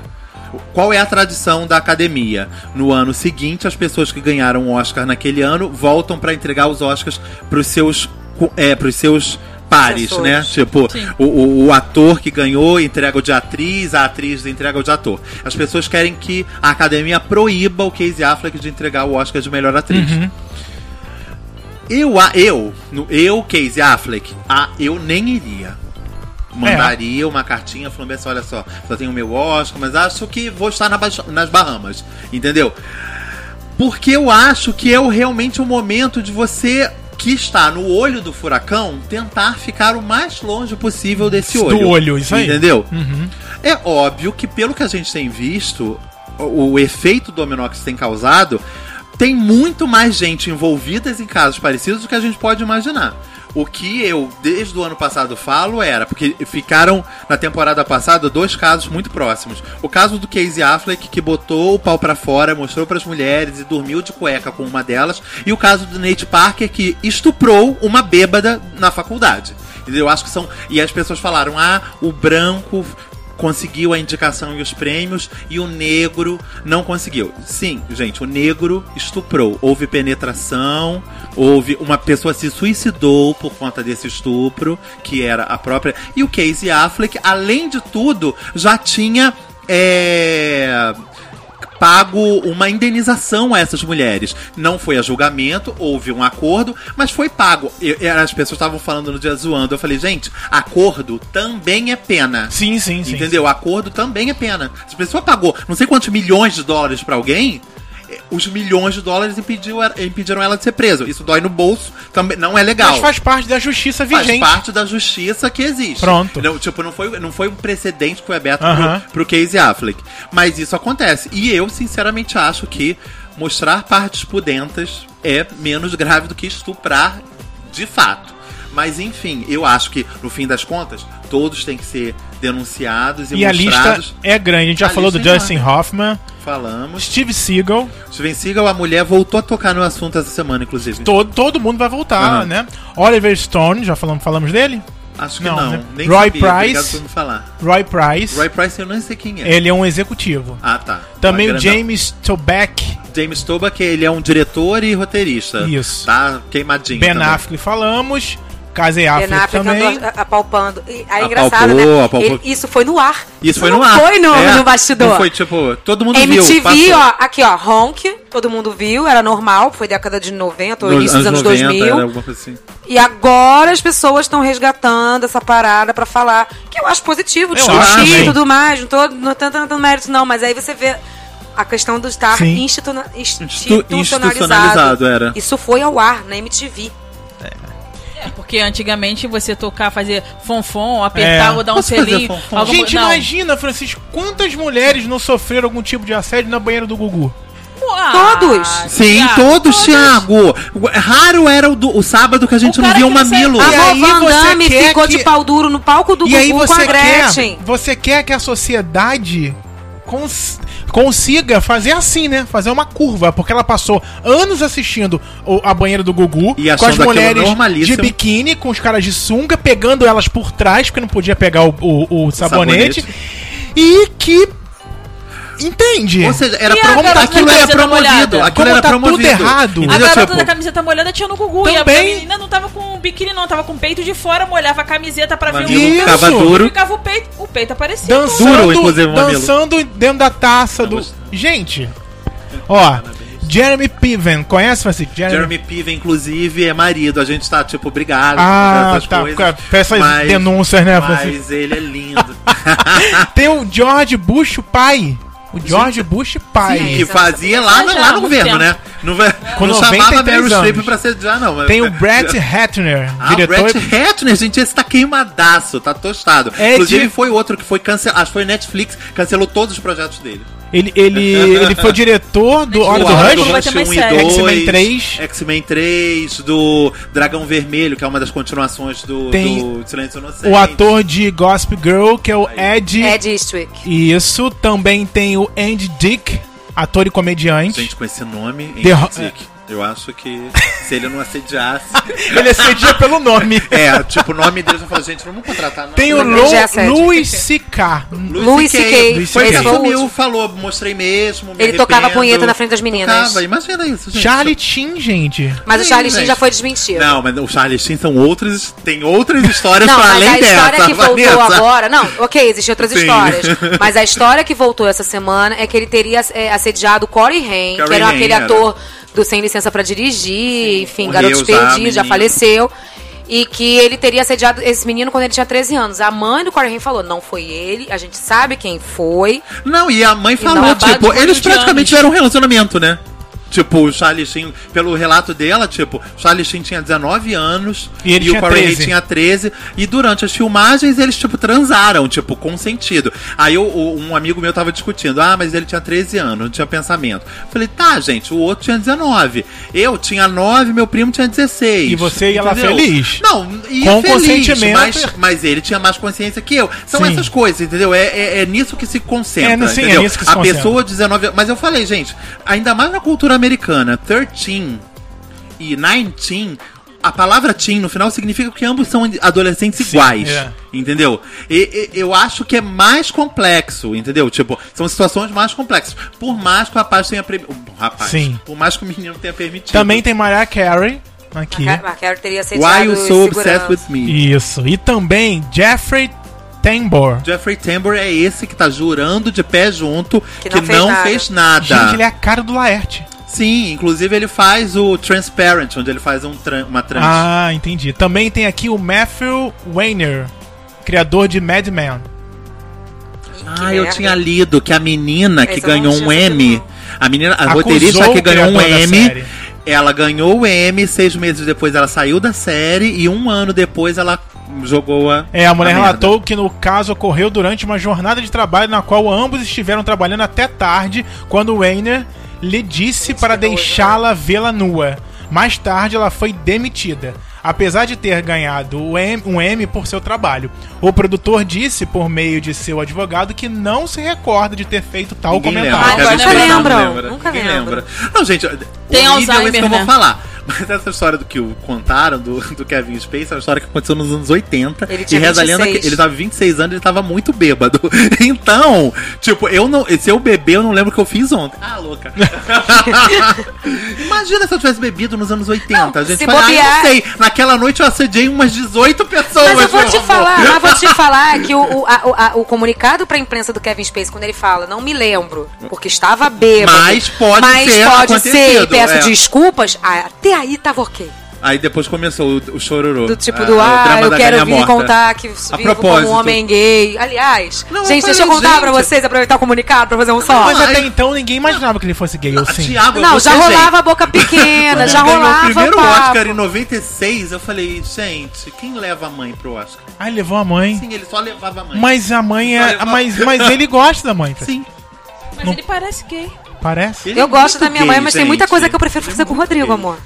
Qual é a tradição da academia? No ano seguinte, as pessoas que ganharam o Oscar naquele ano voltam para entregar os Oscars para os seus, é, pros seus pares, né? Tipo, o, o, o ator que ganhou entrega o de atriz, a atriz entrega o de ator. As pessoas querem que a academia proíba o Casey Affleck de entregar o Oscar de melhor atriz. Uhum. Eu, eu, no, eu, Casey Affleck, a, eu nem iria. Mandaria uma cartinha falando assim, olha só, só tenho o meu Oscar, mas acho que vou estar na Baix- nas Bahamas, entendeu? Porque eu acho que é realmente o momento de você que está no olho do furacão tentar ficar o mais longe possível desse Do olho. olho, isso aí. Entendeu? Uhum. É óbvio que, pelo que a gente tem visto, o, o efeito dominó que isso tem causado, tem muito mais gente envolvida em casos parecidos do que a gente pode imaginar. O que eu, desde o ano passado, falo era, porque ficaram na temporada passada dois casos muito próximos. O caso do Casey Affleck, que botou o pau pra fora, mostrou pras mulheres e dormiu de cueca com uma delas. E o caso do Nate Parker, que estuprou uma bêbada na faculdade. Eu acho que são. E as pessoas falaram: ah, o branco conseguiu a indicação e os prêmios e o negro não conseguiu. Sim, gente, o negro estuprou. Houve penetração, houve uma pessoa se suicidou por conta desse estupro, que era a própria. E o Casey Affleck, além de tudo, já tinha. É pago uma indenização a essas mulheres. Não foi a julgamento, houve um acordo, mas foi pago. Eu- as pessoas estavam falando no dia zoando. Eu falei, gente, acordo também é pena. Sim, sim, sim. Entendeu? Acordo também é pena. Se a pessoa pagou não sei quantos milhões de dólares pra alguém, os milhões de dólares impediu, impediram ela de ser presa. Isso dói no bolso, também não é legal. Mas faz parte da justiça Faz vigente. parte da justiça que existe. Pronto. Não, tipo, não foi, não foi um precedente que foi aberto Aham. pro, pro Casey Affleck. Mas isso acontece. E eu, sinceramente, acho que mostrar partes pudentas é menos grave do que estuprar de fato. Mas enfim, eu acho que, no fim das contas, todos têm que ser denunciados e, E a lista é grande. A gente já A falou do é Justin Hoffman, Falamos. Steve Seagal. Steven Seagal, a mulher, voltou a tocar no assunto essa semana, inclusive. Todo, todo mundo vai voltar, Aham. né? Oliver Stone, já falamos, falamos dele? Acho que Não, não. né? Nem Roy sabia, Price. Falar. Roy Price. Roy Price eu não sei quem é. Ele é um executivo. Ah, tá. Também o grandão. James Toback, James Toback, ele é um diretor e roteirista. Isso. Tá queimadinho Ben também. Affleck falamos, Casey Affleck Affleck também. apalpando. E, aí é Apalpou, engraçado, né? apalpou. Ele- isso foi no ar. Isso foi não no ar. foi no, É, no bastidor. Não foi, tipo, todo mundo viu. MTV, ó, aqui ó, Honk, todo mundo viu, era normal, foi década de 90 ou início dos anos 90, 2000. era alguma coisa assim. E agora as pessoas estão resgatando essa parada pra falar, que eu acho positivo, discutir e tudo mais, não tô não tô tanto mérito não, mas aí você vê a questão do estar Sim. instituna- institucionalizado, institucionalizado. era. Isso foi ao ar na MTV. É, porque antigamente você tocar, fazer fonfon, apertar É. ou dar um selinho. alguma Gente, não. imagina, Francisco, quantas mulheres não sofreram algum tipo de assédio na banheira do Gugu? Ah, Todos. Sim, Thiago, todos, Thiago. Raro era o, do- o sábado que a gente O não via sai- mamilo. E A aí Van você Damme ficou que- de pau duro no palco do e aí Gugu com a você Gretchen. quer, você quer que a sociedade cons- consiga fazer assim, né? Fazer uma curva, porque ela passou anos assistindo o- a banheira do Gugu E com as mulheres de biquíni, com os caras de sunga, pegando elas por trás, porque não podia pegar o, o- o sabonete, sabonete. e que entende? Ou seja, era E a promo- garota aquilo da era camiseta promovido. molhada? Aquilo Como era tá tudo promovido. errado. A Entendeu? garota Tipo, da camiseta molhada tinha no Gugu. E a, a Também. menina não tava com biquíni, não. Tava com o peito de fora, molhava a camiseta pra ver o mamilo Isso. ficava duro. Ficava o peito. O peito aparecia. dançando, Duro, inclusive, o mamilo. dançando dentro da taça do. Gente, ó, Jeremy Piven, conhece, Francisco? Jeremy Piven, inclusive, é marido. A gente tá, tipo, obrigado Ah, essas tá, coisas. com essas denúncias, né, Francisco? Mas ele é lindo. Tem o George Bush pai. O George Bush pai. Sim, que fazia lá, no- Já, lá no governo, tempo. né? Não, vai- Com não chamava 93 Meryl Streep pra ser já, não. Tem o Brett Ratner, Ah, o diretor. Brett Ratner, gente, esse tá queimadaço, tá tostado. É Inclusive, de- foi outro que foi cancelado. Acho que foi Netflix, cancelou todos os projetos dele. Ele, ele, ele foi diretor do Hora do Rush. e. 2, X-Men 3. X-Men 3, do Dragão Vermelho, que é uma das continuações do, Tem do Silêncio Inocente. O ator de Gospel Girl, que é o Ed. Ed Eastwick. Isso. Também tem o Andy Dick, ator e comediante. Gente, com esse nome, The Andy Ro- Dick, eu acho que se ele não assediasse... Ele assedia pelo nome. é, tipo, o nome dele, eu falo, gente, vamos contratar. Não. Tem o assédio. Louis C.K. Louis C.K. Foi Esse esse foi que o o Mil último. falou, mostrei mesmo, me Ele tocava punheta na frente das meninas. Tocava, imagina isso, gente. Charlie Chin, gente. Mas o Sim, Charlie Sheen gente. já foi desmentido. Não, mas o Charlie Sheen são outras, tem outras histórias Não, pra mas além a história dessa, que voltou Vanessa. agora. Não, ok, existem outras Sim. histórias. Mas a história que voltou essa semana é que ele teria é, assediado Corey Haim, que era aquele era. Do Sem Licença pra Dirigir, enfim, morreu Garotos já, Perdidos, já faleceu. E que ele teria assediado esse menino quando ele tinha 13 anos. A mãe do Haim falou: não foi ele, a gente sabe quem foi. Não, e a mãe falou, tipo, eles praticamente tiveram um relacionamento, né? Tipo, o Charlie Sheen, pelo relato dela, tipo, o Charlie Sheen tinha 19 anos E ele o tinha Corey Haim 13. tinha 13. E durante as filmagens eles, tipo, transaram, tipo, consentido. Aí o- o- um amigo meu tava discutindo, ah, mas ele tinha 13 anos, não tinha pensamento. Falei, tá, gente, o outro tinha 19. Eu tinha 9, meu primo tinha 16. E você ia lá feliz. Não, ia Com feliz, consentimento. Mas, mas ele tinha mais consciência que eu. São Sim. essas coisas, entendeu? É, é, é nisso que se concentra. É, sim, é entendeu? nisso que se a concentra. pessoa 19 Mas eu falei, gente, ainda mais na cultura americana, 13 e 19. A palavra teen no final significa que ambos são adolescentes iguais. é. Entendeu? E, e- eu acho que é mais complexo, entendeu? Tipo, são situações mais complexas. Por mais que o rapaz tenha. Pre... O rapaz. Sim. Por mais que o menino tenha permitido. Também tem Mariah Carey aqui. Teria Why you so obsessed with me? Isso. E também Jeffrey Tambor. Jeffrey Tambor é esse que tá jurando de pé junto que, Que não, não fez fez nada. nada. Gente, ele é a cara do Laerte. Sim, inclusive ele faz o Transparent, onde ele faz um tran- uma trans. Ah, entendi. Também tem aqui o Matthew Weiner, criador de Mad Men. Ih, que Ah, eu merda. tinha lido que a menina que ganhou um M, não. a menina, a Acusou roteirista que ganhou um M, ela ganhou o M, seis meses depois ela saiu da série e um ano depois ela jogou a. É, a mulher merda. relatou que no caso ocorreu durante uma jornada de trabalho na qual ambos estiveram trabalhando até tarde, quando Weiner lhe disse para deixá-la vê-la nua. Mais tarde ela foi demitida, apesar de ter ganhado o um M por seu trabalho. O produtor disse, por meio de seu advogado, que não se recorda de ter feito tal Ninguém comentário. lembra. Ah, que a gente nunca lembram, lembra. nunca lembra. Não, gente, Tem horrível Alzheimer, esse que eu né? vou falar. Mas essa história do que o contaram do, do Kevin Spacey é uma história que aconteceu nos anos 80. Ele e tinha reza a lenda 26. que ele tava 26 anos e ele tava muito bêbado. Então, tipo, eu não. Se eu beber, eu não lembro o que eu fiz ontem. Ah, louca. Imagina se eu tivesse bebido nos anos 80. a gente fala, ah, bobear- não sei. Naquela noite eu assediei umas 18 pessoas. Mas eu vou te amor. falar, mas vou te falar que o, o, a- o, a- o comunicado pra imprensa do Kevin Spacey, quando ele fala, não me lembro, porque estava bêbado. Mas pode mas ter pode ser, e peço é. desculpas, ah, até aí tava ok. Aí depois começou o, o chororô. Do tipo Ah, do, ah, eu quero vir morta. contar que vivo propósito. como um homem gay. Aliás, Não, eu gente, deixa eu falei, contar pra gente. vocês, aproveitar o comunicado pra fazer um só. Mas até então ninguém imaginava que ele fosse gay, ou Ah, sim. Thiago, Não, já gente, rolava a boca pequena, já rolava o primeiro papo. Oscar em 96, eu falei, gente, quem leva a mãe pro Oscar? Ah, ele levou a mãe. Sim, ele só levava a mãe. Mas a mãe é. levava- Mas, mas ele gosta da mãe, Sim. Mas Não- ele parece gay. parece? Ele Eu é gosto da minha gay, mãe, mas tem muita gente. coisa que eu prefiro é fazer com o Rodrigo, gay. amor.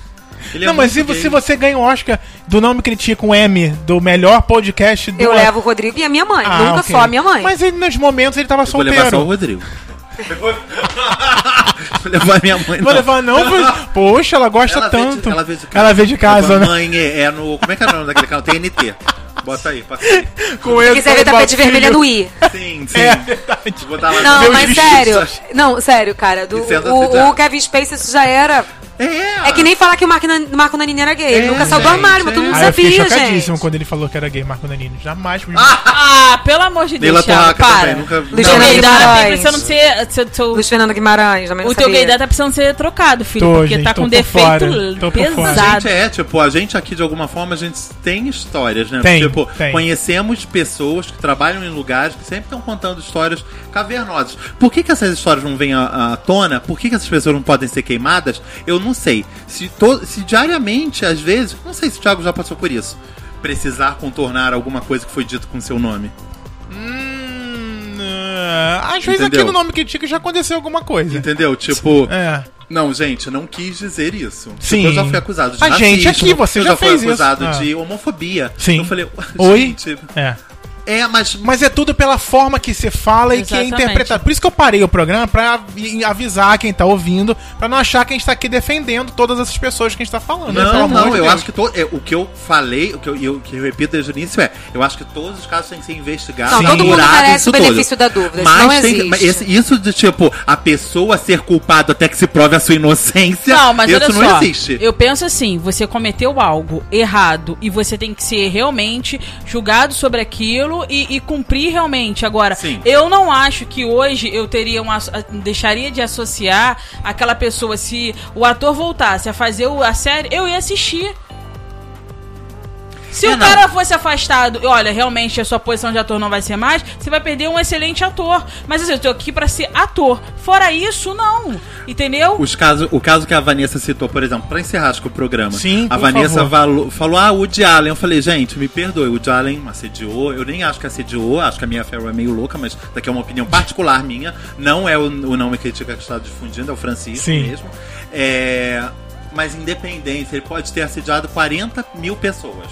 Ele é não, mas se, gay. você ganha o Oscar do que ele tinha com M, do melhor podcast do Eu levo o Rodrigo e a minha mãe, Ah, nunca ok. só a minha mãe. Mas ele, nos momentos ele tava Eu vou levar só o solteiro. Rodrigo. vou levar minha mãe, Vou levar, não, foi- Poxa, ela gosta Ela veio de- tanto. ela veio de casa. Ela veio de casa, né? mãe é, é no... Como é que é o nome daquele canal? TNT. Bota aí, passa aí. Com Se ele, quiser ver tapete vermelho é do I. Sim, sim. É verdade. Vou botar lá Não, mas sério. Não, sério, cara. Do, o, o Kevin Spacey isso já era. É, É que nem falar que o Marco, Nan- Marco Nanini era gay. Ele É, nunca saiu do gente, armário, mas todo mundo Aí eu fiquei sabia, chocadíssimo gente. quando ele falou que era gay, Marco Nanini. Jamais. Ah, pelo amor de Deus, Leila Thiago, Torraca para. também, nunca- O Não, teu Luciana gaydar tá Guimarães. precisando ser... seu- seu- Luiz Fernando Guimarães, também não o teu sabia. gaydar tá precisando ser trocado, filho. Tô, porque gente, tá com defeito fora, fora. A pesado. gente é, tipo, a gente aqui de alguma forma a gente tem histórias, né? Tem, tipo, tem. conhecemos pessoas que trabalham em lugares que sempre estão contando histórias cavernosas. Por que, que essas histórias não vêm à, à tona? Por que, que essas pessoas não podem ser queimadas? Eu não sei. Se, to- se diariamente, às vezes, não sei se o Thiago já passou por isso. Precisar contornar alguma coisa que foi dito com seu nome. Hum, é, às vezes aqui no nome critica já aconteceu alguma coisa. Entendeu? Tipo, É. não, gente, não quis dizer isso. Tipo, Sim. eu já fui acusado de A gente racismo, aqui, você eu já já fui fez isso. acusado Ah. de homofobia. Sim. Eu falei, Oi? gente, É. é, mas Mas é tudo pela forma que se fala e que é Exatamente. interpretado. Por isso que eu parei o programa pra avi- avisar quem tá ouvindo, pra não achar que a gente tá aqui defendendo todas essas pessoas que a gente tá falando. né? Não, amor não, de eu Deus. acho que to, é, o que eu falei, o que eu, eu- que eu repito desde o início é, eu acho que todos os casos têm que ser investigados, Não, todo mundo merece isso o benefício da dúvida, isso Mas não tem que- existe. mas esse- isso de tipo, a pessoa ser culpada até que se prove a sua inocência, Não, mas isso olha não só. existe. Eu penso assim, você cometeu algo errado e você tem que ser realmente julgado sobre aquilo e, e cumprir realmente. Agora, Sim. eu não acho que hoje eu teria uma, deixaria de associar aquela pessoa se o ator voltasse a fazer a série, eu ia assistir. Se É, o não. cara fosse afastado, olha, realmente a sua posição de ator não vai ser mais, você vai perder um excelente ator. Mas assim, eu tô aqui pra ser ator. Fora isso, não. Entendeu? Os casos, o caso que a Vanessa citou, por exemplo, pra encerrar acho que o programa. Sim, a por Vanessa favor. valo- falou, ah, o Woody Allen. Eu falei, gente, me perdoe, o Woody Allen assediou. Eu nem acho que assediou, acho que a minha Farrell é meio louca, mas daqui é uma opinião particular minha. Não é o, o não me critica que está difundindo, é o Francisco Sim. mesmo. É, mas independente, ele pode ter assediado 40 mil pessoas.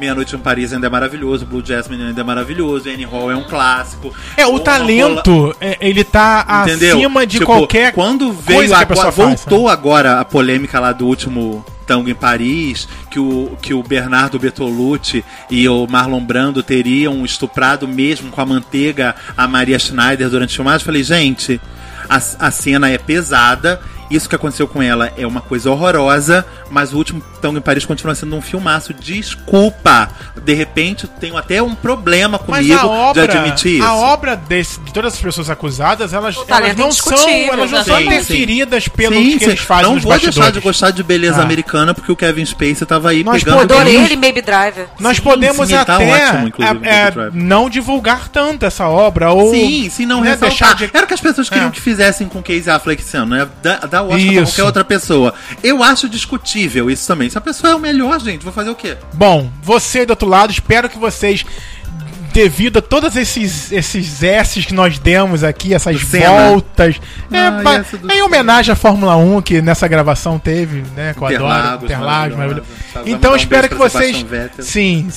Meia Noite em Paris ainda é maravilhoso, Blue Jasmine ainda é maravilhoso, Annie Hall é um clássico. É, o talento, é, ele tá Entendeu? acima de Tipo, qualquer quando veio agora, pessoa faça. voltou agora a polêmica lá do último tango em Paris, que o, que o Bernardo Bertolucci e o Marlon Brando teriam estuprado mesmo com a manteiga a Maria Schneider durante a filmagem. Eu Falei, gente, a, a cena é pesada. Isso que aconteceu com ela é uma coisa horrorosa, mas o último Tango em Paris continua sendo um filmaço. Desculpa. De repente, tenho até um problema comigo a obra, de admitir isso. a obra desse- de todas as pessoas acusadas, elas, O talento elas não são, elas não são sim, sim. interferidas pelo Sim, que sim. eles fazem Não nos vou deixar bastidores. de gostar de beleza Ah. americana porque o Kevin Spacey tava aí Nós pegando Adorei ele Baby Driver. Nós Sim, podemos sim, tá até ótimo, inclusive, é, é, não divulgar tanto essa obra ou Sim, sim, não né, ressaltar. deixar de Era o que as pessoas queriam É. que fizessem com Casey Affleck esse ano, né? Da, da Oscar pra Isso. qualquer outra pessoa. Eu acho discutível isso também. Se a pessoa é o melhor, gente, vou fazer o quê? Bom, você do outro lado, espero que vocês, devido a todos esses, esses S's que nós demos aqui, essas Senna. voltas, é, Ah, essa do em homenagem à Fórmula 1 que nessa gravação teve, né? Com a Dora, Interlagos, Interlagos, maravilhosa. maravilhoso. Então dar um espero que pra vocês. Sim,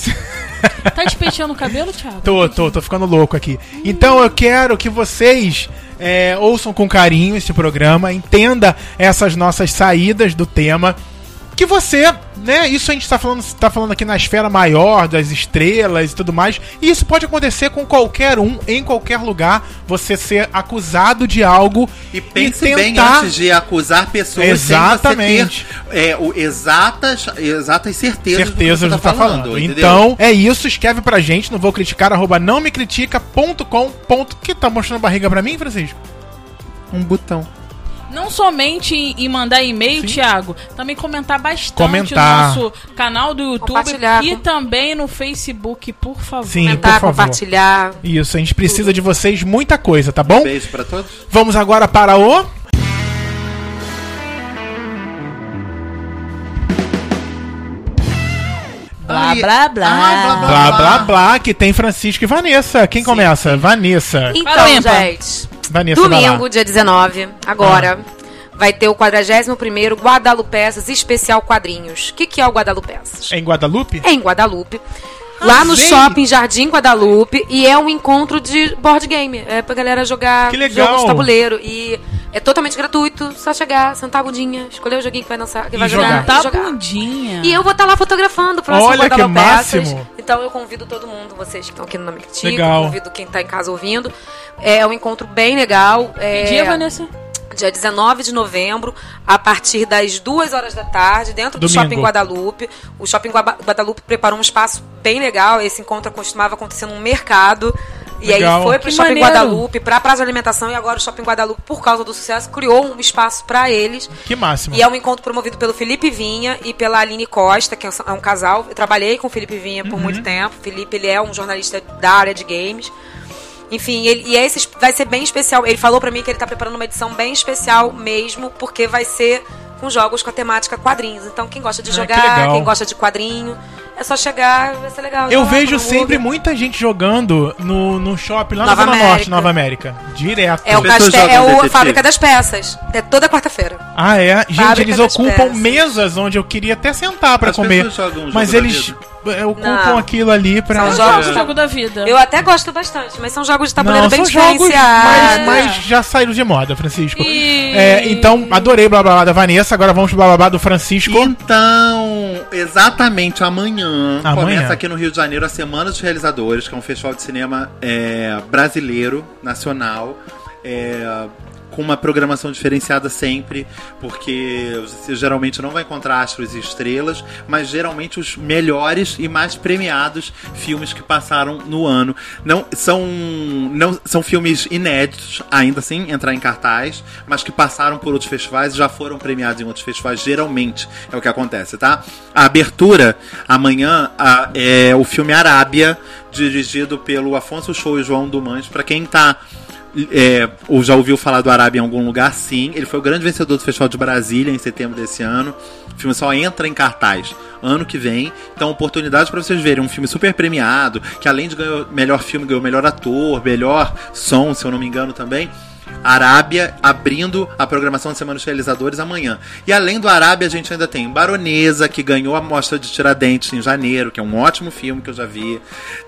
Tá despenteando o cabelo, Thiago? tô, tô, tô ficando louco aqui. Então eu quero que vocês é, ouçam com carinho esse programa, entenda essas nossas saídas do tema. Que você, né? Isso a gente tá falando, tá falando aqui na esfera maior, das estrelas e tudo mais. E isso pode acontecer com qualquer um, em qualquer lugar. Você ser acusado de algo E pense bem antes de acusar pessoas Exatamente. sem você ter é, o, exatas, exatas certezas, certeza do do que você tá falando. entendeu? Então, é isso. Escreve pra gente no vou criticar, arroba não me critica.com. Que tá mostrando barriga pra mim, Francisco? um botão. Não somente em mandar e-mail, Thiago, também comentar bastante Comentar. no nosso canal do YouTube e também no Facebook, por favor. Sim, Comentar, por favor. compartilhar. Isso, a gente precisa de vocês muita coisa, tá bom? Beijo pra todos. Vamos agora para o. Blá, blá, blá. ai, blá, blá. Blá blá blá, que tem Francisco e Vanessa. Quem começa? Vanessa. Para Então, gente, Vanessa, domingo, dia 19, agora, vai ter o 41º Guadalupeças Especial Quadrinhos. O que, que é o Guadalupeças? É em Guadalupe? É em Guadalupe. Lá no Arrasei. shopping Jardim Guadalupe. E é um encontro de board game. É pra galera jogar Que legal. jogos de tabuleiro. E é totalmente gratuito. Só chegar, sentar a bundinha, escolher o joguinho que vai dançar, que E vai jogar. jogar. Tá e jogar. bundinha. E eu vou estar lá fotografando o próximo Olha que máximo. Então eu convido todo mundo, vocês que estão aqui no Nome Critica, Legal. convido quem tá em casa ouvindo. É um encontro bem legal. É, Que dia, Vanessa? Dia 19 de novembro, a partir das 2 horas da tarde, dentro do Domingo. Shopping Guadalupe. O Shopping Guadalupe preparou um espaço bem legal. Esse encontro costumava acontecer num mercado. E Legal. aí foi pro Que Shopping maneiro. Guadalupe, pra praça de alimentação, e agora o Shopping Guadalupe, por causa do sucesso, criou um espaço pra eles. Que máximo. E é um encontro promovido pelo Felipe Vinha e pela Aline Costa, que é um casal. Eu trabalhei com o Felipe Vinha por muito tempo. O Felipe, ele é um jornalista da área de games. Enfim, ele, e esse vai ser bem especial. Ele falou pra mim que ele tá preparando uma edição bem especial mesmo, porque vai ser com jogos com a temática quadrinhos. Então, quem gosta de Ah, que jogar, legal. quem gosta de quadrinho, é só chegar, vai ser legal. Eu vejo sempre muita gente jogando no, no shopping lá Nova na Zona Norte, América. Nova América. Direto. É, o castel, é o, a fábrica das peças. É toda quarta-feira. Ah, é? Gente, Fábrica eles ocupam peças. mesas onde eu queria até sentar pra As comer. Mas eles vida? É, ocupam Não. aquilo ali pra. São Eu jogos- jogo o jogo da vida. Eu até gosto bastante, mas são jogos de tabuleiro Não, bem são jogos, diferenciados. mas, mas já saíram de moda, Francisco. E- É, então, adorei o blá blá blá da Vanessa, agora vamos pro blá blá blá do Francisco. Então, exatamente amanhã, Amanhã. começa aqui no Rio de Janeiro a Semana dos Realizadores, que é um festival de cinema é, brasileiro, nacional. é, com uma programação diferenciada sempre, porque você geralmente não vai encontrar astros e estrelas, mas geralmente os melhores e mais premiados filmes que passaram no ano. Não são não são filmes inéditos, ainda assim, entrar em cartaz, mas que passaram por outros festivais e já foram premiados em outros festivais, geralmente é o que acontece, tá? A abertura amanhã a- é o filme Arábia, dirigido pelo Afonso Show e João Dumans, para quem tá é, ou já ouviu falar do Arábia em algum lugar, sim. Ele foi o grande vencedor do Festival de Brasília em setembro desse ano. O filme só entra em cartaz ano que vem. Então, oportunidade para vocês verem um filme super premiado, que além de ganhar melhor filme, ganhou melhor ator, melhor som, se eu não me engano também. Arábia abrindo a programação de Semana dos Realizadores amanhã. E além do Arábia, a gente ainda tem Baronesa, que ganhou a mostra de Tiradentes em janeiro, que é um ótimo filme que eu já vi.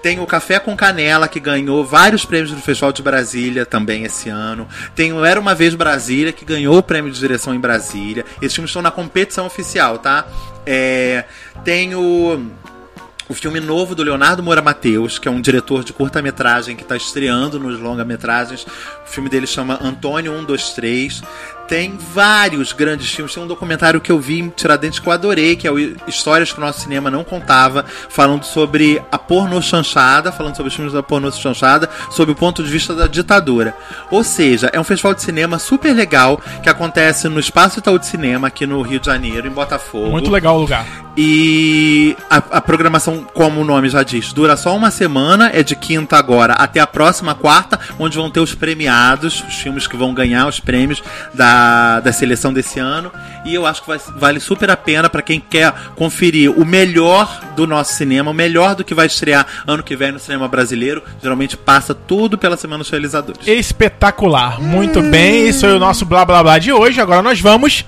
Tem o Café com Canela, que ganhou vários prêmios do Festival de Brasília também esse ano. Tem o Era Uma Vez Brasília, que ganhou o prêmio de direção em Brasília. Esses filmes estão na competição oficial, tá? É, tem o o filme novo do Leonardo Moura Mateus, que é um diretor de curta-metragem que está estreando nos longa-metragens. O filme dele chama Antônio 123. Tem vários grandes filmes. Tem um documentário que eu vi em Tiradentes que eu adorei, que é o Histórias que o nosso cinema não contava, falando sobre a porno chanchada, falando sobre os filmes da porno chanchada, sob o ponto de vista da ditadura. Ou seja, é um festival de cinema super legal que acontece no Espaço Itaú de Cinema, aqui no Rio de Janeiro, em Botafogo. Muito legal o lugar. E a, a programação, como o nome já diz, dura só uma semana, é de quinta agora até a próxima quarta, onde vão ter os premiados, os filmes que vão ganhar os prêmios da, da seleção desse ano. E eu acho que vai- vale super a pena para quem quer conferir o melhor do nosso cinema, o melhor do que vai estrear ano que vem no cinema brasileiro. Geralmente passa tudo pela Semana dos Realizadores. Espetacular. Muito bem, esse foi o nosso blá blá blá de hoje. Agora nós vamos.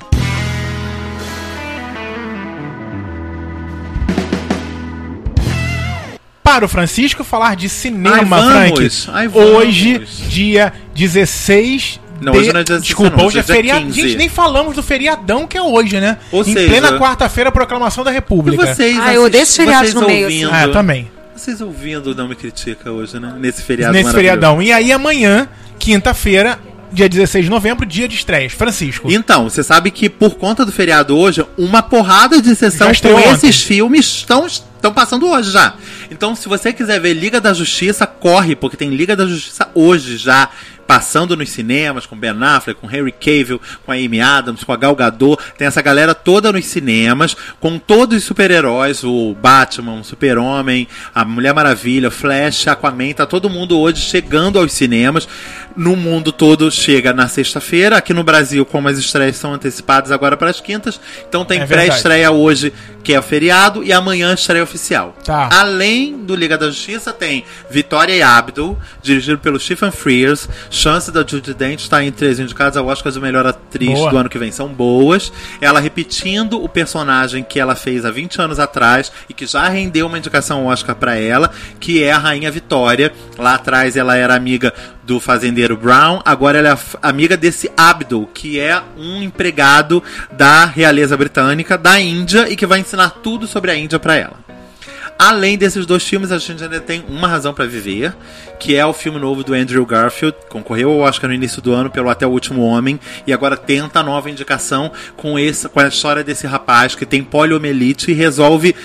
para o Francisco falar de cinema, Ai, vamos. Frank. Ai. Hoje, dia 16 Não, de- hoje não é dia 16 Desculpa, não, hoje é hoje é feriado. 15. Gente, nem falamos do feriadão que é hoje, né? Ou em seja- plena quarta-feira, proclamação da E República. vocês, Ah, eu odeio esses feriados no meio, assim. ouvindo, Ah, eu também. Vocês ouvindo Não Me Critica hoje, né? Nesse feriado Nesse feriadão. E aí amanhã, quinta-feira, dia 16 de novembro, dia de estreias. Francisco. Então, você sabe que por conta do feriado hoje, uma porrada de sessão com ontem. esses filmes estão, estão passando hoje já. Então, se você quiser ver Liga da Justiça, corre, porque tem Liga da Justiça hoje já. Passando nos cinemas, com Ben Affleck, com Henry Cavill, com a Amy Adams, com a Gal Gadot. Tem essa galera toda nos cinemas, com todos os super-heróis, o Batman, o Super-Homem, a Mulher Maravilha, o Flash, Aquaman, tá todo mundo hoje chegando aos cinemas. No mundo todo chega na sexta-feira. Aqui no Brasil, como as estreias são antecipadas agora para as quintas, então tem É pré-estreia hoje, que é o feriado, e amanhã estreia oficial. Tá. Além do Liga da Justiça, tem Vitória e Abdul, dirigido pelo Stephen Frears. Chance da Judy Dent está entre as indicadas ao Oscar de melhor atriz Boa. do ano que vem. São boas. Ela repetindo o personagem que ela fez há 20 anos atrás e que já rendeu uma indicação Oscar para ela, que é a Rainha Vitória. Lá atrás ela era amiga do fazendeiro Brown, agora ela é amiga desse Abdul, que é um empregado da realeza britânica da Índia e que vai ensinar tudo sobre a Índia para ela. Além desses dois filmes, a gente ainda tem Uma Razão para Viver, que é o filme novo do Andrew Garfield, concorreu ao Oscar no início do ano pelo Até o Último Homem, e agora tenta a nova indicação com, esse, com a história desse rapaz que tem poliomielite e resolve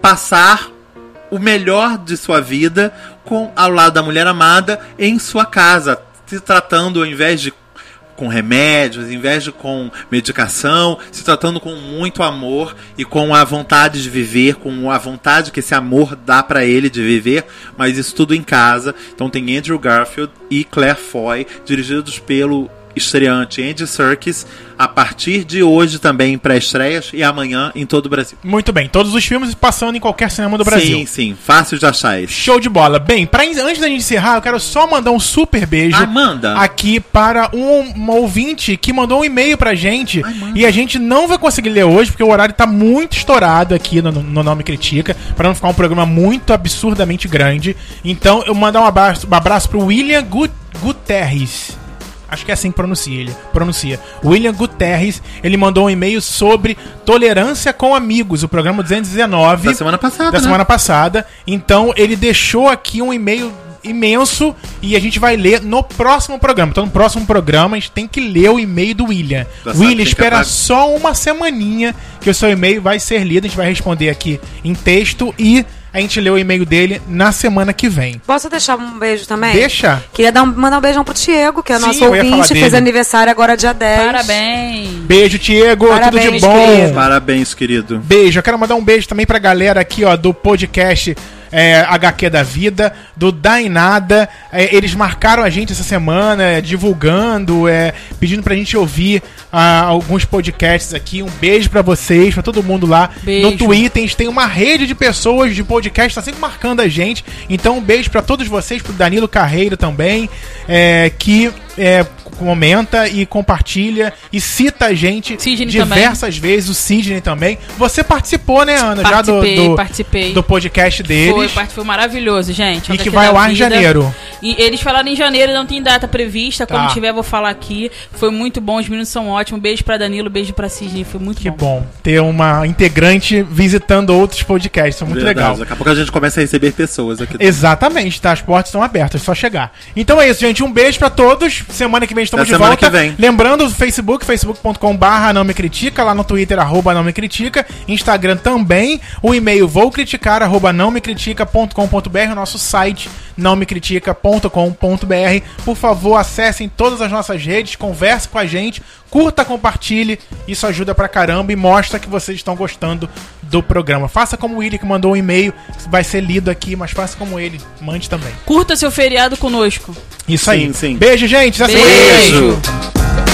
passar o melhor de sua vida com ao lado da mulher amada em sua casa, se tratando ao invés de com remédios, ao invés de com medicação, se tratando com muito amor e com a vontade de viver, com a vontade que esse amor dá pra ele de viver, mas isso tudo em casa. Então tem Andrew Garfield e Claire Foy, dirigidos pelo estreante Andy Serkis, a partir de hoje também em pré-estreias e amanhã em todo o Brasil. Muito bem, todos os filmes passando em qualquer cinema do Brasil. Sim, sim, fácil de achar esse. Show de bola. Bem, pra, antes da gente encerrar, eu quero só mandar um super beijo Amanda. aqui para um, uma ouvinte que mandou um e-mail pra gente e a gente não vai conseguir ler hoje porque o horário tá muito estourado aqui no, no Nome Critica, para não ficar um programa muito absurdamente grande. Então eu mandar um abraço, um abraço pro William Gut Guterres. Acho que é assim que pronuncia ele. Pronuncia. William Guterres, ele mandou um e-mail sobre tolerância com amigos, o programa 219 Da semana passada, da né? semana passada. Então ele deixou aqui um e-mail imenso e a gente vai ler no próximo programa. Então no próximo programa a gente tem que ler o e-mail do William. Já sabe William, espera só uma semaninha que o seu e-mail vai ser lido. A gente vai responder aqui em texto e a gente lê o e-mail dele na semana que vem. Posso deixar um beijo também? Deixa. Queria dar um- mandar um beijão pro Diego, que é Sim, nosso ouvinte, fez dele. aniversário agora dia 10. Parabéns. Beijo, Diego. Tudo de Parabéns, bom. querido. Parabéns, querido. Beijo. Eu quero mandar um beijo também pra galera aqui, ó, do podcast é, HQ da Vida, do Dá em Nada. É, eles marcaram a gente essa semana, é, divulgando, é, pedindo pra gente ouvir ah, alguns podcasts aqui. Um beijo pra vocês, pra todo mundo lá. Beijo. No Twitter, a gente tem uma rede de pessoas de podcast, tá sempre marcando a gente. Então, um beijo pra todos vocês, pro Danilo Carreiro também, é, que é, comenta e compartilha e cita a gente Sidney diversas vezes, o Sidney também. Você participou, né, Ana, já do, Participei, do, participei. do podcast deles. Foi, foi maravilhoso, gente. E que vai ao ar em janeiro. E eles falaram em janeiro, não tem data prevista. Quando Tá. tiver, vou falar aqui. Foi muito bom, os meninos são ótimos. Beijo pra Danilo, beijo pra Sidney. Foi muito Que bom. bom ter uma integrante visitando outros podcasts. Isso é muito Verdade. legal. Daqui a pouco a gente começa a receber pessoas aqui. Exatamente, tá? As portas estão abertas, é só chegar. Então é isso, gente. Um beijo pra todos. Semana que vem estamos de semana volta. que vem. Lembrando o Facebook, facebook.com/barra não me critica, lá no Twitter arroba não me critica, Instagram também, o e-mail vou criticar arroba não me critica.com.br, o nosso site não me critica.com.br. Por favor, acessem todas as nossas redes, converse com a gente, curta, compartilhe. Isso ajuda pra caramba e mostra que vocês estão gostando do programa. Faça como o Willi que mandou um e-mail, vai ser lido aqui, mas faça como ele, mande também. Curta seu feriado conosco. Isso Sim, aí. sim. Beijo, gente. Beijo. Beijo.